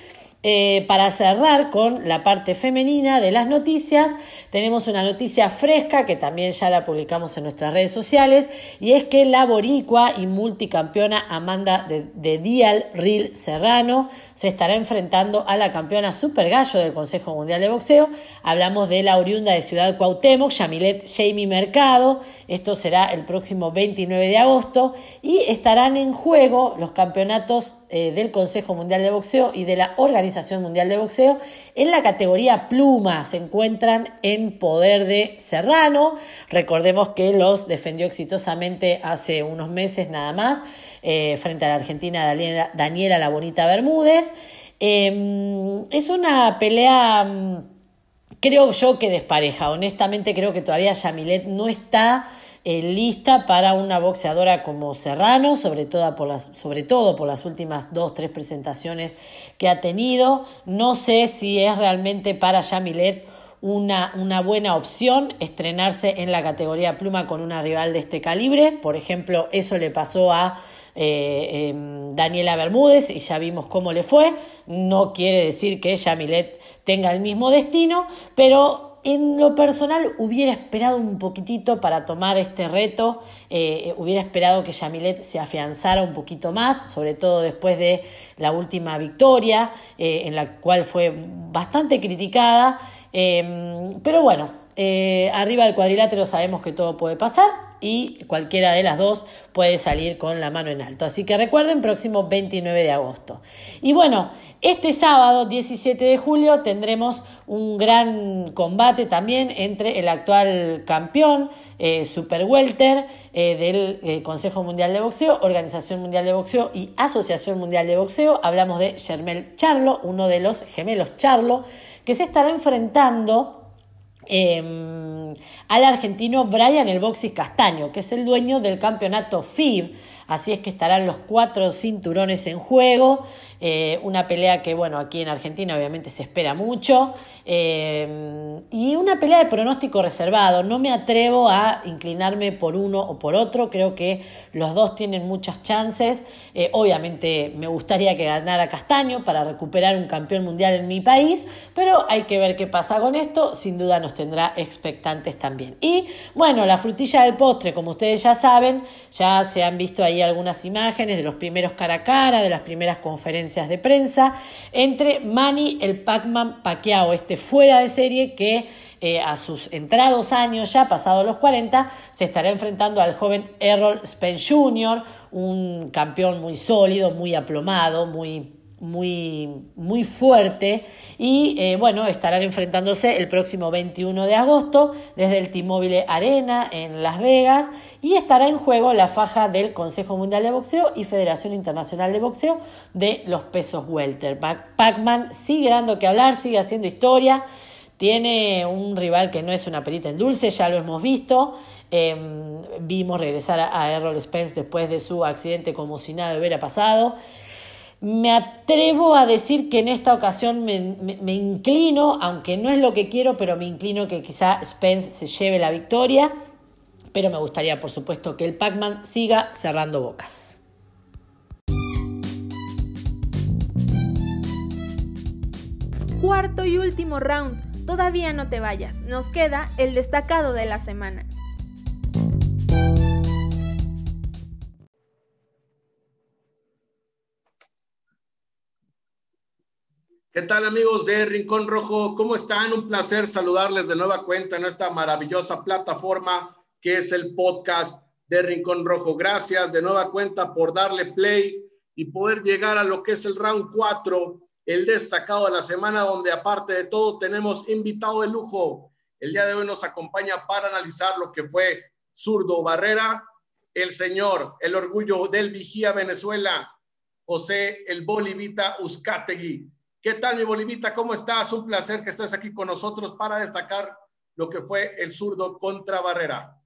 eh, para cerrar con la parte femenina de las noticias, tenemos una noticia fresca que también ya la publicamos en nuestras redes sociales y es que la boricua y multicampeona Amanda de, Dial Real Serrano se estará enfrentando a la campeona super gallo del Consejo Mundial de Boxeo. Hablamos de la oriunda de Ciudad Cuauhtémoc, Yamilet Jamie Mercado. Esto será el próximo 29 de agosto y estarán en juego los campeonatos eh, del Consejo Mundial de Boxeo y de la Organización Mundial de Boxeo. En la categoría pluma se encuentran en poder de Serrano. Recordemos que los defendió exitosamente hace unos meses nada más eh, frente a la Argentina Daniela, La Bonita Bermúdez. Em, es una pelea, mm, creo yo que despareja. Honestamente creo que todavía Yamilet no está eh, lista para una boxeadora como Serrano, sobre todo, por las, sobre todo por las últimas dos, tres presentaciones que ha tenido. No sé si es realmente para Yamilet una, una, buena opción estrenarse en la categoría pluma con una rival de este calibre. Por ejemplo, eso le pasó a eh, em, Daniela Bermúdez y ya vimos cómo le fue. No quiere decir que Yamilet tenga el mismo destino, pero en lo personal hubiera esperado un poquitito para tomar este reto, eh, hubiera esperado que Yamilet se afianzara un poquito más, sobre todo después de la última victoria, eh, en la cual fue bastante criticada, em, pero bueno, eh, arriba del cuadrilátero sabemos que todo puede pasar y cualquiera de las dos puede salir con la mano en alto. Así que recuerden, próximo 29 de agosto. Y bueno, este sábado 17 de julio tendremos un gran combate también entre el actual campeón eh, Super Welter eh, del eh, Consejo Mundial de Boxeo, Organización Mundial de Boxeo y Asociación Mundial de Boxeo. Hablamos de Germel Charlo, uno de los gemelos Charlo, que se estará enfrentando Em, al argentino Brian El Boxis Castaño, que es el dueño del campeonato FIB. Así es que estarán los cuatro cinturones en juego. Eh, una pelea que, bueno, aquí en Argentina obviamente se espera mucho. Eh, y una pelea de pronóstico reservado. No me atrevo a inclinarme por uno o por otro. Creo que los dos tienen muchas chances. Eh, obviamente me gustaría que ganara Castaño para recuperar un campeón mundial en mi país. Pero hay que ver qué pasa con esto. Sin duda nos tendrá expectantes también. Y bueno, la frutilla del postre, como ustedes ya saben, ya se han visto ahí algunas imágenes de los primeros cara a cara, de las primeras conferencias de prensa entre Manny el Pac-Man Pacquiao, este fuera de serie que eh, a sus entrados años, ya pasados los 40, se estará enfrentando al joven Errol Spence Jr., un campeón muy sólido, muy aplomado, muy muy, muy fuerte y eh, bueno, estarán enfrentándose el próximo 21 de agosto desde el T-Mobile Arena en Las Vegas y estará en juego la faja del Consejo Mundial de Boxeo y Federación Internacional de Boxeo de los pesos welter. Pac-Man sigue dando que hablar, sigue haciendo historia, tiene un rival que no es una perita en dulce, ya lo hemos visto. Em, vimos regresar a Errol Spence después de su accidente como si nada hubiera pasado. Me atrevo a decir que en esta ocasión me, inclino, aunque no es lo que quiero, pero me inclino que quizá Spence se lleve la victoria. Pero me gustaría, por supuesto, que el Pac-Man siga cerrando bocas. Cuarto y último round. Todavía no te vayas. Nos queda el destacado de la semana. ¿Qué tal amigos de Rincón Rojo? ¿Cómo están? Un placer saludarles de nueva cuenta en esta maravillosa plataforma que es el podcast de Rincón Rojo. Gracias de nueva cuenta por darle play y poder llegar a lo que es el round 4, el destacado de la semana, donde aparte de todo tenemos invitado de lujo. El día de hoy nos acompaña para analizar lo que fue Zurdo Barrera, el señor, el orgullo del Vigía Venezuela, José el Bolivita Uzcategui. ¿Qué tal, mi Bolivita? ¿Cómo estás? Un placer que estés aquí con nosotros para destacar lo que fue el zurdo contra Barrera.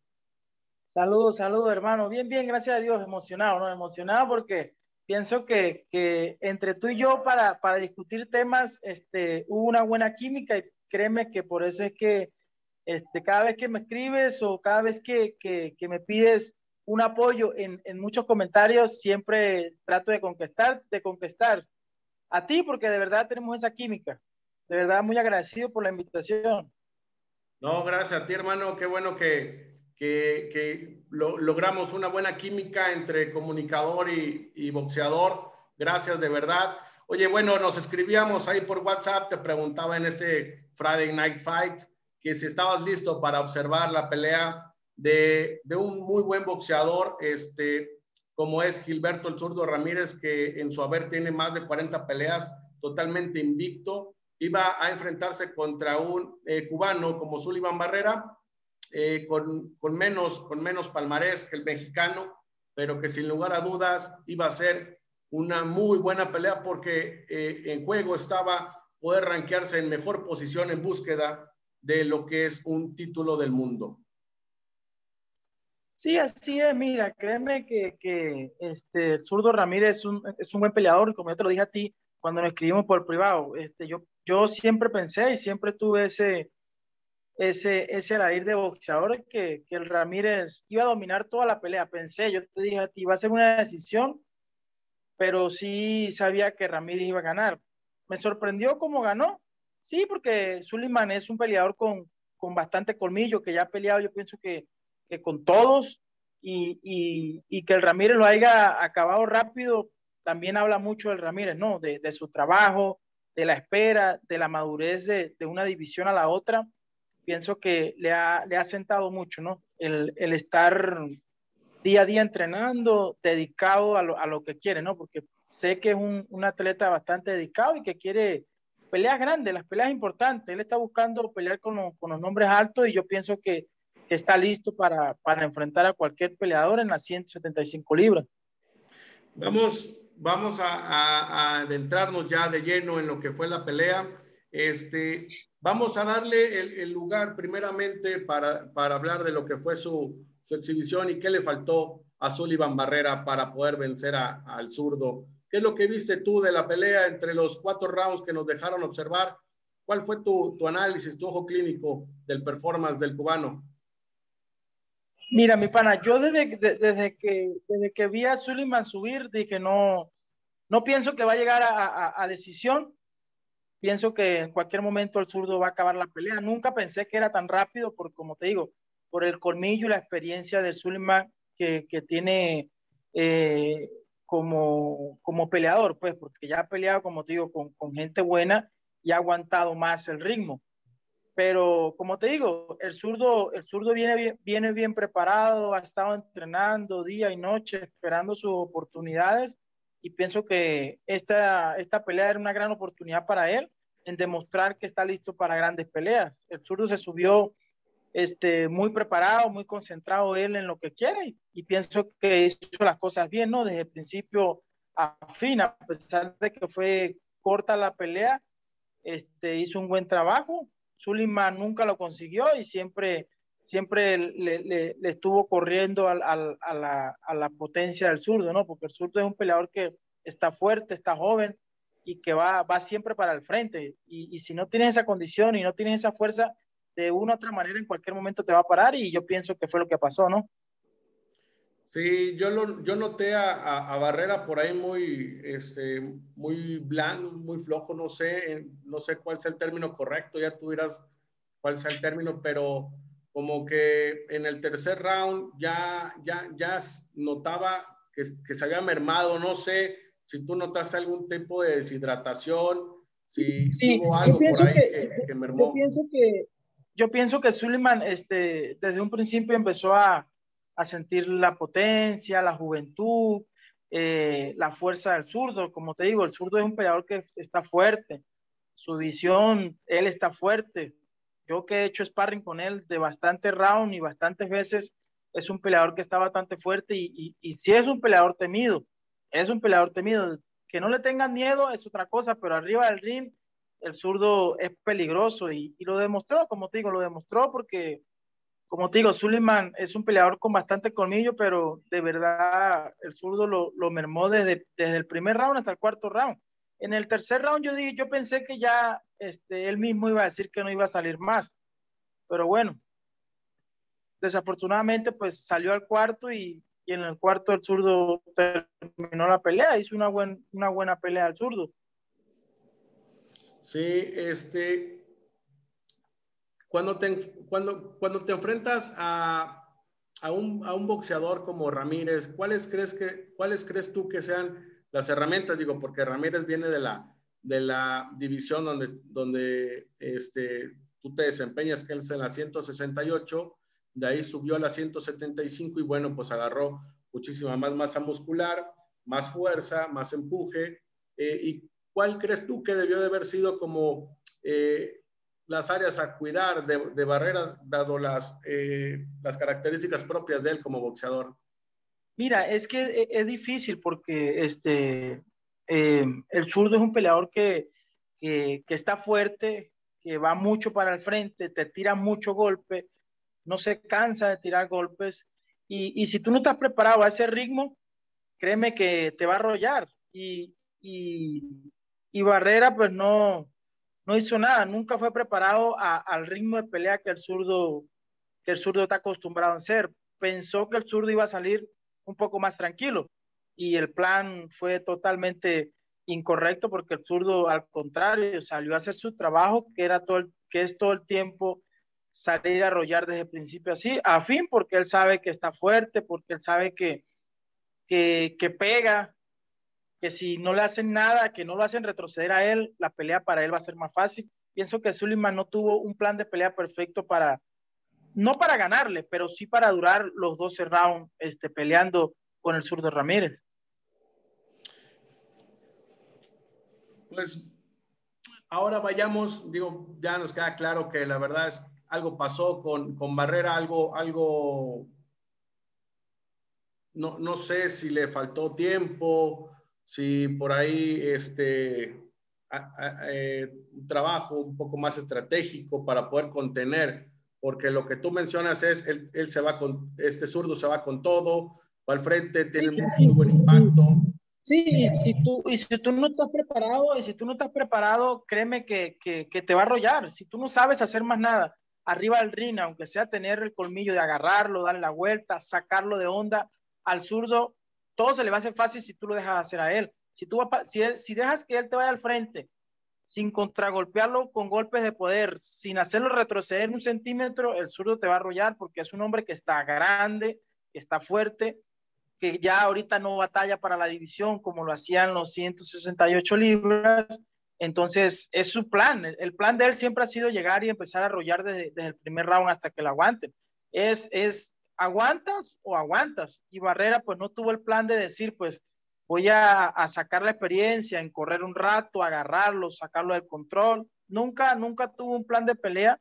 Saludos, saludos, hermano. Bien, bien, gracias a Dios, emocionado, ¿no? Emocionado porque pienso que, que entre tú y yo para, para discutir temas este, hubo una buena química y créeme que por eso es que este, cada vez que me escribes o cada vez que, que, que me pides un apoyo en, en, muchos comentarios, siempre trato de conquistar, de conquistar a ti porque de verdad tenemos esa química. De verdad, muy agradecido por la invitación. No, gracias a ti, hermano. Qué bueno que, que, que lo, logramos una buena química entre comunicador y, y, boxeador. Gracias, de verdad. Oye, bueno, nos escribíamos ahí por WhatsApp, te preguntaba en ese Friday Night Fight que si estabas listo para observar la pelea de, de un muy buen boxeador, este, como es Gilberto el zurdo Ramírez, que en su haber tiene más de 40 peleas, totalmente invicto. Iba a enfrentarse contra un eh, cubano como Sullivan Barrera, eh, con, con, menos, con menos palmarés que el mexicano, pero que sin lugar a dudas iba a ser una muy buena pelea porque eh, en juego estaba poder rankearse en mejor posición en búsqueda de lo que es un título del mundo. Sí, así es. Mira, créeme que, que este, el zurdo Ramírez es un, es un buen peleador como yo te lo dije a ti cuando nos escribimos por privado, este, yo, yo siempre pensé y siempre tuve ese, ese, ese aire de boxeador que, que el Ramírez iba a dominar toda la pelea. Pensé, yo te dije a ti, iba a ser una decisión, pero sí sabía que Ramírez iba a ganar. Me sorprendió cómo ganó. Sí, porque Suleiman es un peleador con, con bastante colmillo, que ya ha peleado, yo pienso que con todos y, y, que el Ramírez lo haya acabado rápido, también habla mucho del Ramírez, ¿no? De, de su trabajo, de la espera, de la madurez de, de, una división a la otra. pienso que le ha, le ha sentado mucho, ¿no? El, el estar día a día entrenando, dedicado a lo, a lo que quiere, ¿no? Porque sé que es un, un, atleta bastante dedicado y que quiere peleas grandes, las peleas importantes. Él está buscando pelear con, con los nombres altos y yo pienso que, que está listo para, para, enfrentar a cualquier peleador en las 175 libras. Vamos, vamos a, adentrarnos ya de lleno en lo que fue la pelea. Este, vamos a darle el, el lugar primeramente para, para, hablar de lo que fue su, su, exhibición y qué le faltó a Sullivan Barrera para poder vencer a, al zurdo. ¿Qué es lo que viste tú de la pelea entre los cuatro rounds que nos dejaron observar? ¿Cuál fue tu, tu análisis, tu ojo clínico del performance del cubano? Mira, mi pana, yo desde, de, desde, que, desde que vi a Sullivan subir, dije, no, no pienso que va a llegar a, a, a decisión pienso que en cualquier momento el zurdo va a acabar la pelea. Nunca pensé que era tan rápido, porque como te digo, por el colmillo y la experiencia de Suleiman que, que tiene eh, como, como peleador, pues, porque ya ha peleado, como te digo, con, con gente buena y ha aguantado más el ritmo. Pero como te digo, el zurdo, el zurdo viene, bien, viene bien preparado, ha estado entrenando día y noche, esperando sus oportunidades y pienso que esta, esta pelea era una gran oportunidad para él en demostrar que está listo para grandes peleas. El zurdo se subió este, muy preparado, muy concentrado él en lo que quiere y pienso que hizo las cosas bien, ¿no? Desde el principio a fin, a pesar de que fue corta la pelea, este, hizo un buen trabajo. Suleiman nunca lo consiguió y siempre siempre le, le, estuvo corriendo al, al, a, la, a, la, potencia del zurdo, ¿no? Porque el zurdo es un peleador que está fuerte, está joven y que va, va siempre para el frente. Y, y, si no tienes esa condición y no tienes esa fuerza, de una u otra manera en cualquier momento te va a parar y yo pienso que fue lo que pasó, ¿no? Sí, yo, lo, yo noté a, a, a, Barrera por ahí muy, este, muy blando, muy flojo, no sé, no sé cuál es el término correcto, ya tú dirás cuál es el término, pero como que en el tercer round ya, ya, ya notaba que, que, se había mermado, no sé si tú notaste algún tipo de deshidratación, si sí, hubo algo por ahí que, que, que, mermó. Yo pienso que, yo pienso que Suleiman este, desde un principio empezó a, a sentir la potencia, la juventud, eh, la fuerza del zurdo. Como te digo, el zurdo es un peleador que está fuerte, su visión, él está fuerte, yo que he hecho sparring con él de bastante round y bastantes veces, es un peleador que está bastante fuerte y, y, y sí es un peleador temido, es un peleador temido. Que no le tengan miedo es otra cosa, pero arriba del ring el zurdo es peligroso y, y, lo demostró, como te digo, lo demostró porque, como te digo, Suleiman es un peleador con bastante colmillo, pero de verdad el zurdo lo, lo mermó desde, desde el primer round hasta el cuarto round. En el tercer round yo dije, yo pensé que ya este, él mismo iba a decir que no iba a salir más, pero bueno, desafortunadamente pues salió al cuarto y, y en el cuarto el zurdo terminó la pelea, hizo una, buen, una buena pelea al zurdo. Sí, este, cuando te, cuando, cuando te enfrentas a, a, un, a un boxeador como Ramírez, ¿cuáles crees, que, ¿cuáles crees tú que sean las herramientas, digo, porque Ramírez viene de la, de la división donde, donde este, tú te desempeñas, que es en la 168, de ahí subió a la 175 y bueno, pues agarró muchísima más masa muscular, más fuerza, más empuje. Eh, ¿Y cuál crees tú que debió de haber sido como eh, las áreas a cuidar de, de Barrera, dado las, eh, las características propias de él como boxeador? Mira, es que es difícil porque este, eh, el zurdo es un peleador que, que, que, está fuerte, que va mucho para el frente, te tira mucho golpe, no se cansa de tirar golpes. Y, y si tú no estás preparado a ese ritmo, créeme que te va a arrollar. Y, y, y Barrera, pues no, no hizo nada, nunca fue preparado al ritmo de pelea que el zurdo que el zurdo está acostumbrado a hacer. Pensó que el zurdo iba a salir un poco más tranquilo. Y el plan fue totalmente incorrecto porque el zurdo, al contrario, salió a hacer su trabajo, que, era todo que es todo el tiempo salir a arrollar desde el principio así, a fin porque él sabe que está fuerte, porque él sabe que, que pega, que si no le hacen nada, que no lo hacen retroceder a él, la pelea para él va a ser más fácil. pienso que Suleiman no tuvo un plan de pelea perfecto para, no para ganarle, pero sí para durar los 12 rounds este, peleando con el zurdo Ramírez. Pues ahora vayamos, digo, ya nos queda claro que la verdad es algo pasó con, con Barrera, algo, algo, no, no sé si le faltó tiempo, si por ahí este, eh, un trabajo un poco más estratégico para poder contener, porque lo que tú mencionas es, él, él se va con, este zurdo se va con todo, va al frente, tiene muy buen impacto. Sí, y si, tú, y si tú no estás preparado, y si tú no estás preparado, créeme que, que, que te va a arrollar. Si tú no sabes hacer más nada arriba del ring, aunque sea tener el colmillo de agarrarlo, darle la vuelta, sacarlo de onda al zurdo, todo se le va a hacer fácil si tú lo dejas hacer a él. Si, tú si, dejas que él te vaya al frente sin contragolpearlo con golpes de poder, sin hacerlo retroceder un centímetro, el zurdo te va a arrollar porque es un hombre que está grande, que está fuerte, que ya ahorita no batalla para la división como lo hacían los 168 libras. Entonces, es su plan. El plan de él siempre ha sido llegar y empezar a arrollar desde, el primer round hasta que lo aguante. Es, es, aguantas o aguantas. Y Barrera, pues no tuvo el plan de decir, pues voy a, a, sacar la experiencia en correr un rato, agarrarlo, sacarlo del control. Nunca, nunca tuvo un plan de pelea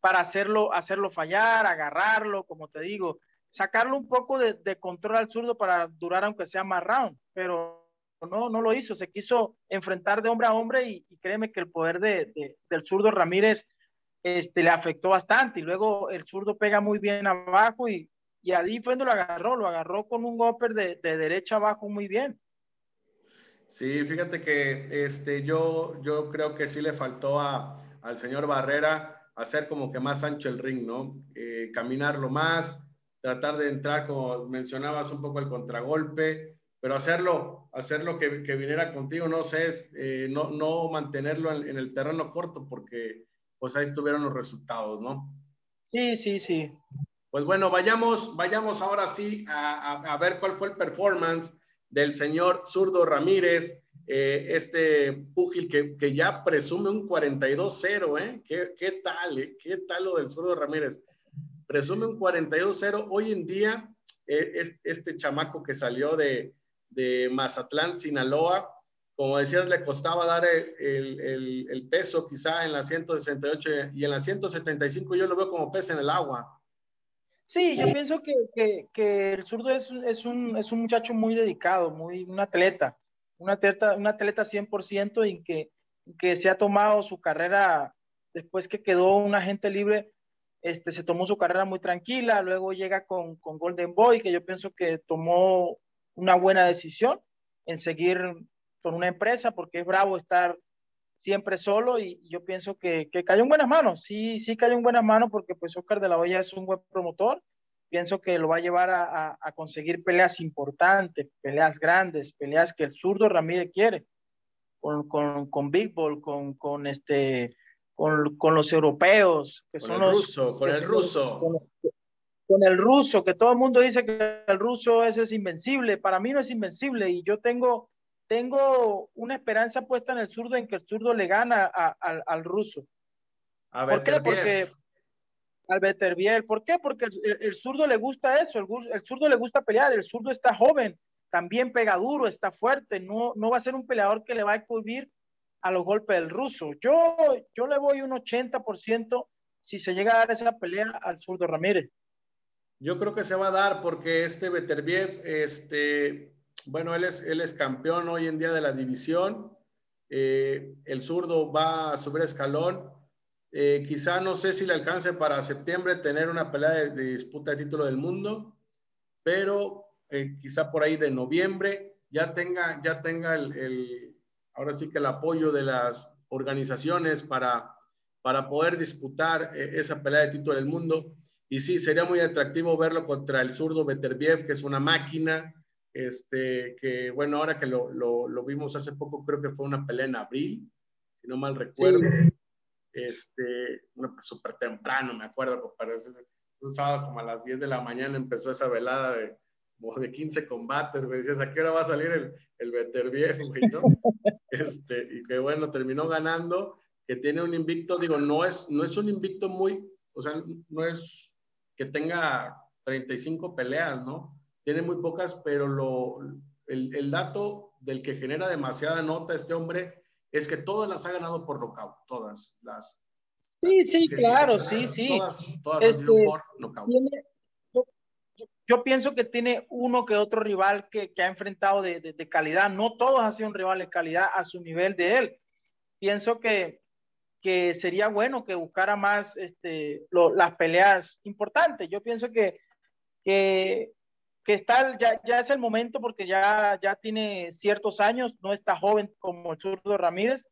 para hacerlo, hacerlo fallar, agarrarlo, como te digo, sacarlo un poco de, control al zurdo para durar aunque sea más round, pero no, no lo hizo, se quiso enfrentar de hombre a hombre y, y créeme que el poder de, de, del zurdo Ramírez este, le afectó bastante y luego el zurdo pega muy bien abajo y, y ahí fue donde lo agarró, lo agarró con un golpe de, de, derecha abajo muy bien. Sí, fíjate que este, yo, yo creo que sí le faltó a, al señor Barrera hacer como que más ancho el ring, ¿no? Eh, caminarlo más, tratar de entrar, como mencionabas, un poco el contragolpe, pero hacerlo, hacerlo que, que viniera contigo, no sé, eh, no, no mantenerlo en, en, el terreno corto, porque pues ahí estuvieron los resultados, ¿no? Sí, sí, sí. Pues bueno, vayamos, vayamos ahora sí a, a, a ver cuál fue el performance del señor Zurdo Ramírez, eh, este púgil que, que, ya presume un 42-0, ¿eh? ¿Qué, ¿Qué, tal, eh? ¿Qué tal lo del Zurdo Ramírez? Presume un 42-0. Hoy en día, eh, es, este chamaco que salió de, de, Mazatlán, Sinaloa, como decías, le costaba dar el, el, el, peso quizá en la 168 y en la 175 yo lo veo como pez en el agua. Sí, yo pienso que, que, que el zurdo es, es, un, es un muchacho muy dedicado, muy un atleta, un atleta, un atleta 100% y que, que se ha tomado su carrera después que quedó un agente libre, este, se tomó su carrera muy tranquila, luego llega con, con Golden Boy, que yo pienso que tomó una buena decisión en seguir con una empresa, porque es bravo estar siempre solo y yo pienso que, que, cayó en buenas manos, sí, sí cayó en buenas manos porque pues Oscar de la Hoya es un buen promotor, pienso que lo va a llevar a, a, a conseguir peleas importantes, peleas grandes, peleas que el zurdo Ramírez quiere, con, con, con Big Ball, con, con, este, con, con los europeos, que con son el los... ruso, con el ruso. Con, con, el ruso, que todo el mundo dice que el ruso es, es invencible, para mí no es invencible y yo tengo tengo una esperanza puesta en el zurdo, en que el zurdo le gana a, a, al, al ruso. A ¿Por qué? Porque al Beterbiel. ¿Por qué? Porque el, el, zurdo le gusta eso, el, el, zurdo le gusta pelear, el zurdo está joven, también pega duro, está fuerte, no, no va a ser un peleador que le va a cohibir a los golpes del ruso. Yo, yo le voy un 80% si se llega a dar esa pelea al zurdo Ramírez. Yo creo que se va a dar porque este Beterbiev, este, bueno, él es, él es campeón hoy en día de la división. Eh, el zurdo va a subir escalón. Eh, quizá no sé si le alcance para septiembre tener una pelea de, disputa de título del mundo, pero eh, quizá por ahí de noviembre ya tenga, ya tenga el, el, ahora sí que el apoyo de las organizaciones para, para poder disputar eh, esa pelea de título del mundo. Y sí, sería muy atractivo verlo contra el zurdo Beterbiev, que es una máquina, este, que bueno, ahora que lo, lo, lo, vimos hace poco, creo que fue una pelea en abril, si no mal recuerdo, sí. este, súper temprano, me acuerdo, parece un sábado como a las 10 de la mañana empezó esa velada de, como de 15 combates, me decías, ¿a qué hora va a salir el, el Beterbiev, ¿no? este, y que bueno, terminó ganando, que tiene un invicto, digo, no es, no es un invicto muy, o sea, no es que tenga 35 peleas, ¿no? Tiene muy pocas, pero lo, el, el dato del que genera demasiada nota este hombre es que todas las ha ganado por nocaut, todas las. Sí, sí, claro, sí, sí. Todas, todas han sido este, por nocaut. yo, yo, pienso que tiene uno que otro rival que, que ha enfrentado de, de, de, calidad. No todos han sido un rival de calidad a su nivel de él. Pienso que, que sería bueno que buscara más este, lo, las peleas importantes. Yo pienso que, que, que está, ya, ya, es el momento porque ya, ya tiene ciertos años, no está joven como el zurdo Ramírez.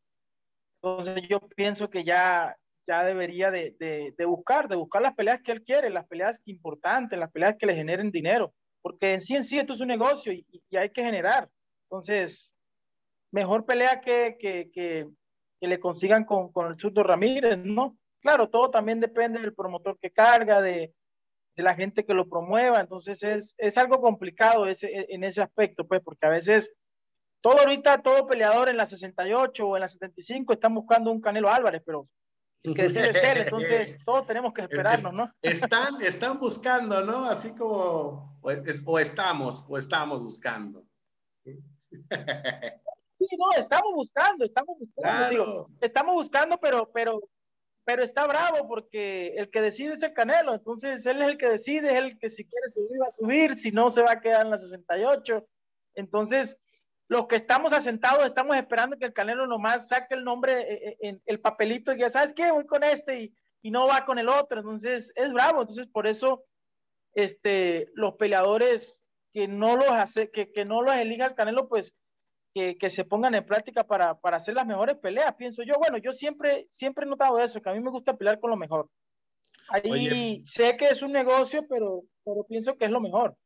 Entonces yo pienso que ya, ya debería de, de, buscar, de buscar las peleas que él quiere, las peleas importantes, las peleas que le generen dinero, porque en sí en sí esto es un negocio y, y hay que generar. Entonces, mejor pelea que, que, que, que le consigan con, con el Zurdo Ramírez, ¿no? Claro, todo también depende del promotor que carga, de, de la gente que lo promueva, entonces es, es algo complicado ese, en ese aspecto, pues, porque a veces todo ahorita, todo peleador en la 68 o en la 75 están buscando un Canelo Álvarez, pero el que decide ser, entonces todos tenemos que esperarnos, ¿no? Están, están buscando, ¿no? Así como, o, o estamos, o estamos buscando. Sí, no, estamos buscando, estamos buscando, claro. digo, estamos buscando, pero, pero, pero está bravo porque el que decide es el Canelo, entonces él es el que decide, es el que si quiere subir va a subir, si no se va a quedar en la 68. Entonces, los que estamos asentados estamos esperando que el Canelo nomás saque el nombre en, eh, en el papelito y ya sabes qué, voy con este y, y, no va con el otro, entonces es bravo, entonces por eso este, los peleadores que no los hace, que, que no los elija el Canelo, pues que, que, se pongan en práctica para, para, hacer las mejores peleas, pienso yo. Bueno, yo siempre, siempre he notado eso, que a mí me gusta pelear con lo mejor. Ahí Oye. sé que es un negocio, pero, pero pienso que es lo mejor.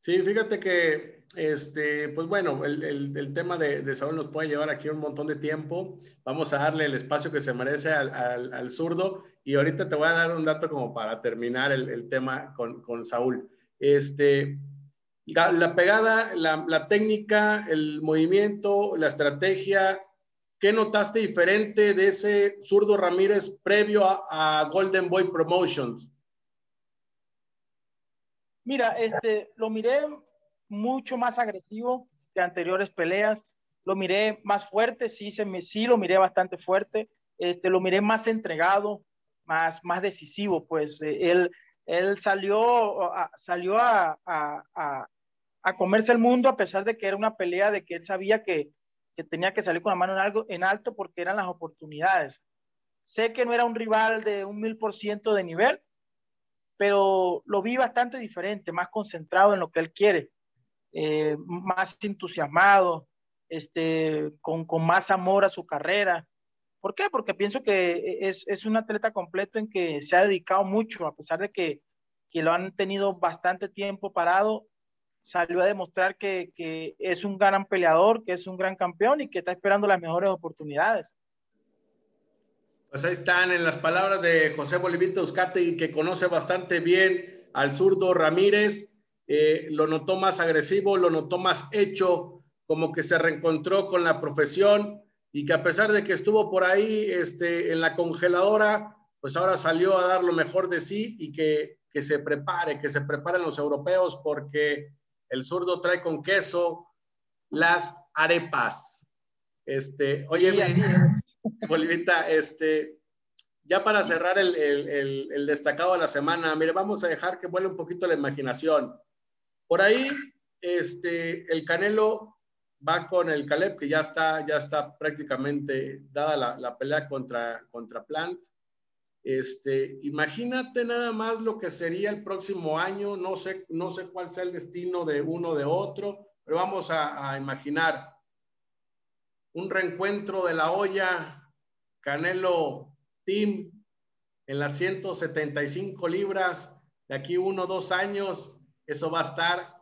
Sí, fíjate que, este, pues bueno, el, el, el tema de, de, Saúl nos puede llevar aquí un montón de tiempo. Vamos a darle el espacio que se merece al, al, al zurdo y ahorita te voy a dar un dato como para terminar el, el tema con, con Saúl. Este, la, pegada, la, técnica, el movimiento, la estrategia, ¿qué notaste diferente de ese zurdo Ramírez previo a, Golden Boy Promotions? Mira, este, lo miré mucho más agresivo que anteriores peleas, lo miré más fuerte, sí, se me, sí lo miré bastante fuerte, este, lo miré más entregado, más, más decisivo, pues eh, él, él salió, salió a, a, a comerse el mundo a pesar de que era una pelea de que él sabía que, que tenía que salir con la mano en, algo, en alto porque eran las oportunidades. Sé que no era un rival de un mil por ciento de nivel, pero lo vi bastante diferente, más concentrado en lo que él quiere, eh, más entusiasmado, este, con, con, más amor a su carrera. ¿Por qué? Porque pienso que es, es, un atleta completo en que se ha dedicado mucho, a pesar de que, que lo han tenido bastante tiempo parado, salió a demostrar que, que, es un gran peleador, que es un gran campeón y que está esperando las mejores oportunidades. Pues ahí están en las palabras de José Bolivito Euskate, que conoce bastante bien al zurdo Ramírez. Eh, lo notó más agresivo, lo notó más hecho, como que se reencontró con la profesión y que a pesar de que estuvo por ahí este, en la congeladora, pues ahora salió a dar lo mejor de sí y que, que se prepare, que se preparen los europeos porque el zurdo trae con queso las arepas. Este, oye, sí, Bolivita, este, ya para cerrar el, el, el, destacado de la semana, mire, vamos a dejar que vuele un poquito la imaginación. Por ahí, este, el Canelo va con el Caleb, que ya está, ya está prácticamente dada la, la pelea contra, contra Plant. Este, imagínate nada más lo que sería el próximo año, no sé, no sé cuál sea el destino de uno de otro, pero vamos a, imaginar un reencuentro de la olla Canelo Team en las 175 libras, de aquí uno o dos años, eso va a estar,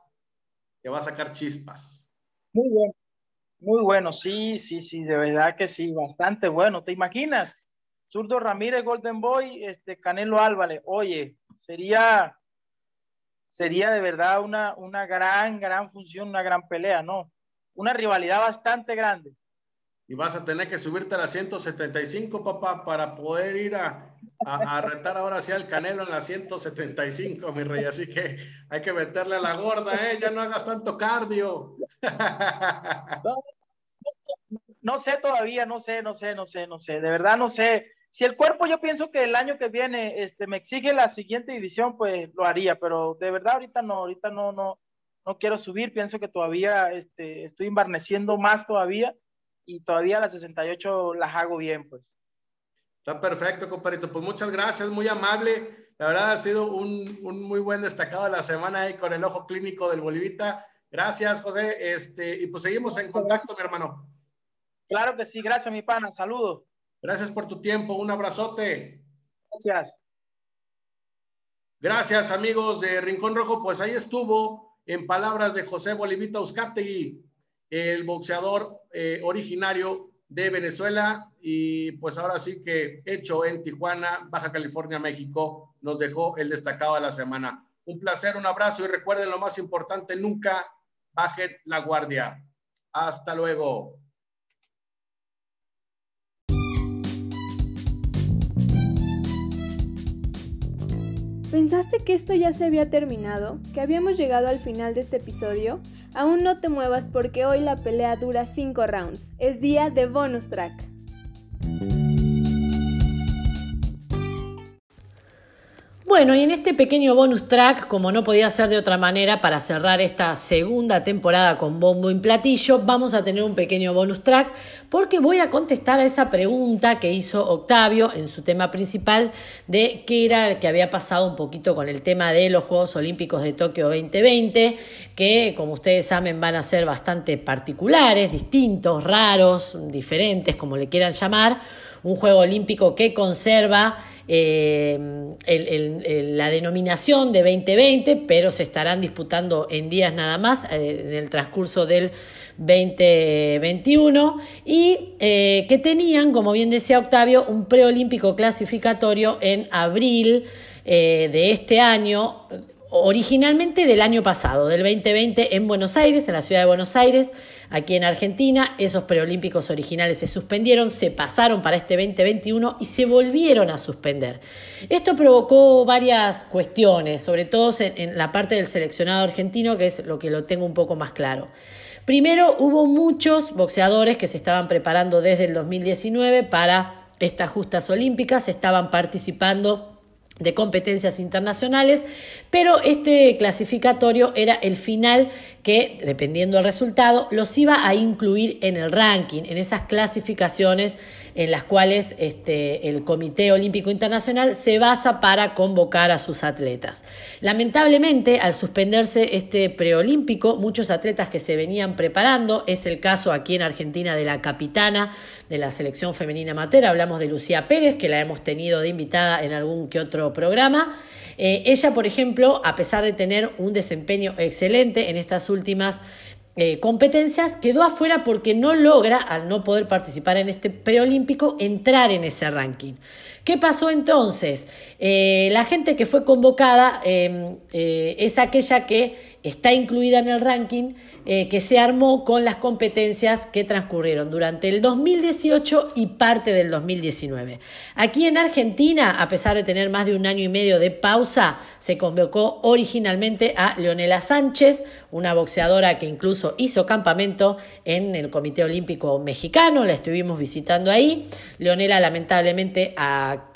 que va a sacar chispas. Muy bueno, muy bueno, sí, sí, sí, de verdad que sí, bastante bueno. ¿Te imaginas? Zurdo Ramírez, Golden Boy, este, Canelo Álvarez. Oye, sería, sería de verdad una, una gran, gran función, una gran pelea, ¿no? Una rivalidad bastante grande. y vas a tener que subirte a la 175, papá, para poder ir a, a, retar ahora sí al Canelo en la 175, mi rey. Así que hay que meterle a la gorda, ¿eh? Ya no hagas tanto cardio. No, sé todavía, no sé, no sé, no sé, no sé. De verdad no sé. Si el cuerpo yo pienso que el año que viene este, me exige la siguiente división, pues lo haría, pero de verdad ahorita no, ahorita no, no, no quiero subir. Pienso que todavía este, estoy embarneciendo más todavía y todavía las 68 las hago bien, pues. Está perfecto, compadrito. Pues muchas gracias, muy amable. La verdad ha sido un, un, muy buen destacado de la semana ahí con el ojo clínico del Bolivita. Gracias, José. Este, y pues seguimos en contacto, mi hermano. Claro que sí, gracias, mi pana. Saludos. Gracias por tu tiempo. Un abrazote. Gracias. Gracias, amigos de Rincón Rojo. Pues ahí estuvo, en palabras de José Bolivita y el boxeador eh, originario de Venezuela y pues ahora sí que hecho en Tijuana, Baja California, México, nos dejó el destacado de la semana. Un placer, un abrazo y recuerden lo más importante, nunca bajen la guardia. Hasta luego. ¿Pensaste que esto ya se había terminado? ¿Que habíamos llegado al final de este episodio? Aún no te muevas porque hoy la pelea dura 5 rounds. Es día de bonus track. Bueno, y en este pequeño bonus track, como no podía ser de otra manera, para cerrar esta segunda temporada con bombo y platillo, vamos a tener un pequeño bonus track porque voy a contestar a esa pregunta que hizo Octavio en su tema principal de qué era el que había pasado un poquito con el tema de los Juegos Olímpicos de Tokio 2020, que como ustedes saben van a ser bastante particulares, distintos, raros, diferentes, como le quieran llamar, un Juego Olímpico que conserva eh, la denominación de 2020, pero se estarán disputando en días nada más, eh, en el transcurso del 2021, y eh, que tenían, como bien decía Octavio, un preolímpico clasificatorio en abril de este año, originalmente del año pasado, del 2020 en Buenos Aires, en la ciudad de Buenos Aires, aquí en Argentina. Esos preolímpicos originales se suspendieron, se pasaron para este 2021 y se volvieron a suspender. Esto provocó varias cuestiones, sobre todo en, la parte del seleccionado argentino, que es lo que lo tengo un poco más claro. Primero, hubo muchos boxeadores que se estaban preparando desde el 2019 para estas justas olímpicas, estaban participando de competencias internacionales, pero este clasificatorio era el final que, dependiendo del resultado, los iba a incluir en el ranking, en esas clasificaciones en las cuales este, el Comité Olímpico Internacional se basa para convocar a sus atletas. Lamentablemente, al suspenderse este preolímpico, muchos atletas que se venían preparando, es el caso aquí en Argentina de la capitana de la selección femenina amateur, hablamos de Lucía Pérez, que la hemos tenido de invitada en algún que otro programa. Eh, ella, por ejemplo, a pesar de tener un desempeño excelente en estas últimas eh, competencias, quedó afuera porque no logra, al no poder participar en este preolímpico, entrar en ese ranking. ¿Qué pasó entonces? Eh, la gente que fue convocada es aquella que está incluida en el ranking eh, que se armó con las competencias que transcurrieron durante el 2018 y parte del 2019. Aquí en Argentina, a pesar de tener más de un año y medio de pausa, se convocó originalmente a Leonela Sánchez, una boxeadora que incluso hizo campamento en el Comité Olímpico Mexicano, la estuvimos visitando ahí. Leonela lamentablemente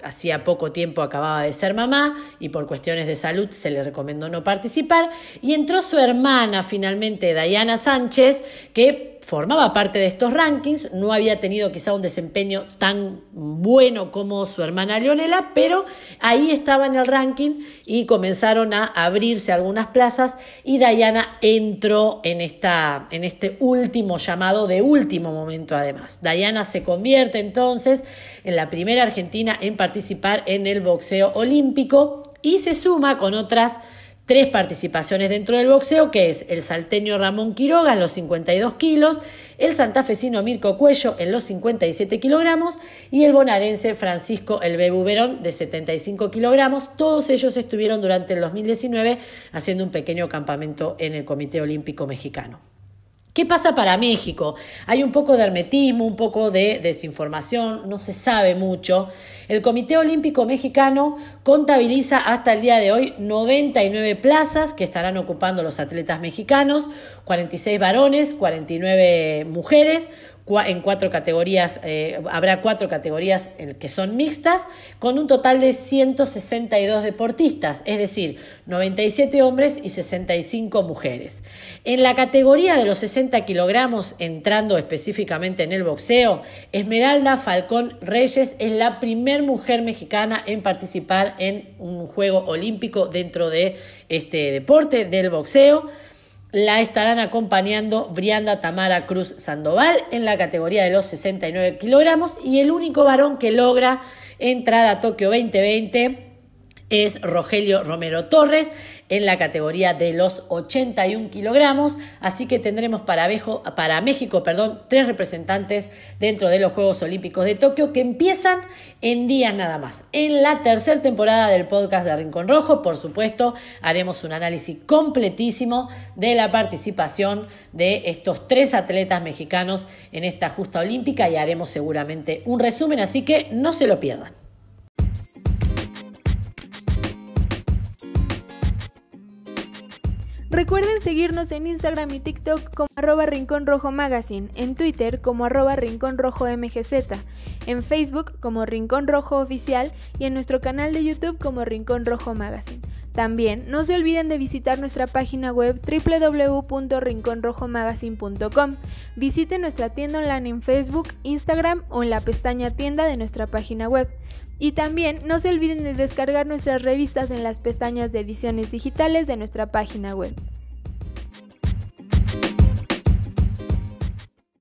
hacía poco tiempo acababa de ser mamá y por cuestiones de salud se le recomendó no participar. Y entró su hermana finalmente, Diana Sánchez, que formaba parte de estos rankings, no había tenido quizá un desempeño tan bueno como su hermana Leonela, pero ahí estaba en el ranking y comenzaron a abrirse algunas plazas y Diana entró en, esta, en este último llamado de último momento además. Diana se convierte entonces en la primera argentina en participar en el boxeo olímpico y se suma con otras tres participaciones dentro del boxeo, que es el salteño Ramón Quiroga en los 52 kilos, el santafesino Mirko Cuello en los 57 kilogramos y el bonaerense Francisco El Bebu Verón de 75 kilogramos. Todos ellos estuvieron durante el 2019 haciendo un pequeño campamento en el Comité Olímpico Mexicano. ¿Qué pasa para México? Hay un poco de hermetismo, un poco de desinformación, no se sabe mucho. El Comité Olímpico Mexicano contabiliza hasta el día de hoy 99 plazas que estarán ocupando los atletas mexicanos, 46 varones, 49 mujeres, en cuatro categorías, eh, habrá cuatro categorías que son mixtas, con un total de 162 deportistas, es decir, 97 hombres y 65 mujeres. En la categoría de los 60 kilogramos, entrando específicamente en el boxeo, Esmeralda Falcón Reyes es la primer mujer mexicana en participar en un juego olímpico dentro de este deporte del boxeo. La estarán acompañando Brianda Tamara Cruz Sandoval en la categoría de los 69 kilogramos y el único varón que logra entrar a Tokio 2020 es Rogelio Romero Torres en la categoría de los 81 kilogramos. Así que tendremos para, México perdón, tres representantes dentro de los Juegos Olímpicos de Tokio que empiezan en días nada más. En la tercera temporada del podcast de Rincón Rojo, por supuesto, haremos un análisis completísimo de la participación de estos tres atletas mexicanos en esta justa olímpica y haremos seguramente un resumen, así que no se lo pierdan. Recuerden seguirnos en Instagram y TikTok como arroba Rincón Rojo Magazine, en Twitter como arroba Rincón Rojo MGZ, en Facebook como Rincón Rojo Oficial y en nuestro canal de YouTube como Rincón Rojo Magazine. También no se olviden de visitar nuestra página web www.rinconrojomagazine.com. Visiten nuestra tienda online en Facebook, Instagram o en la pestaña tienda de nuestra página web. Y también no se olviden de descargar nuestras revistas en las pestañas de ediciones digitales de nuestra página web.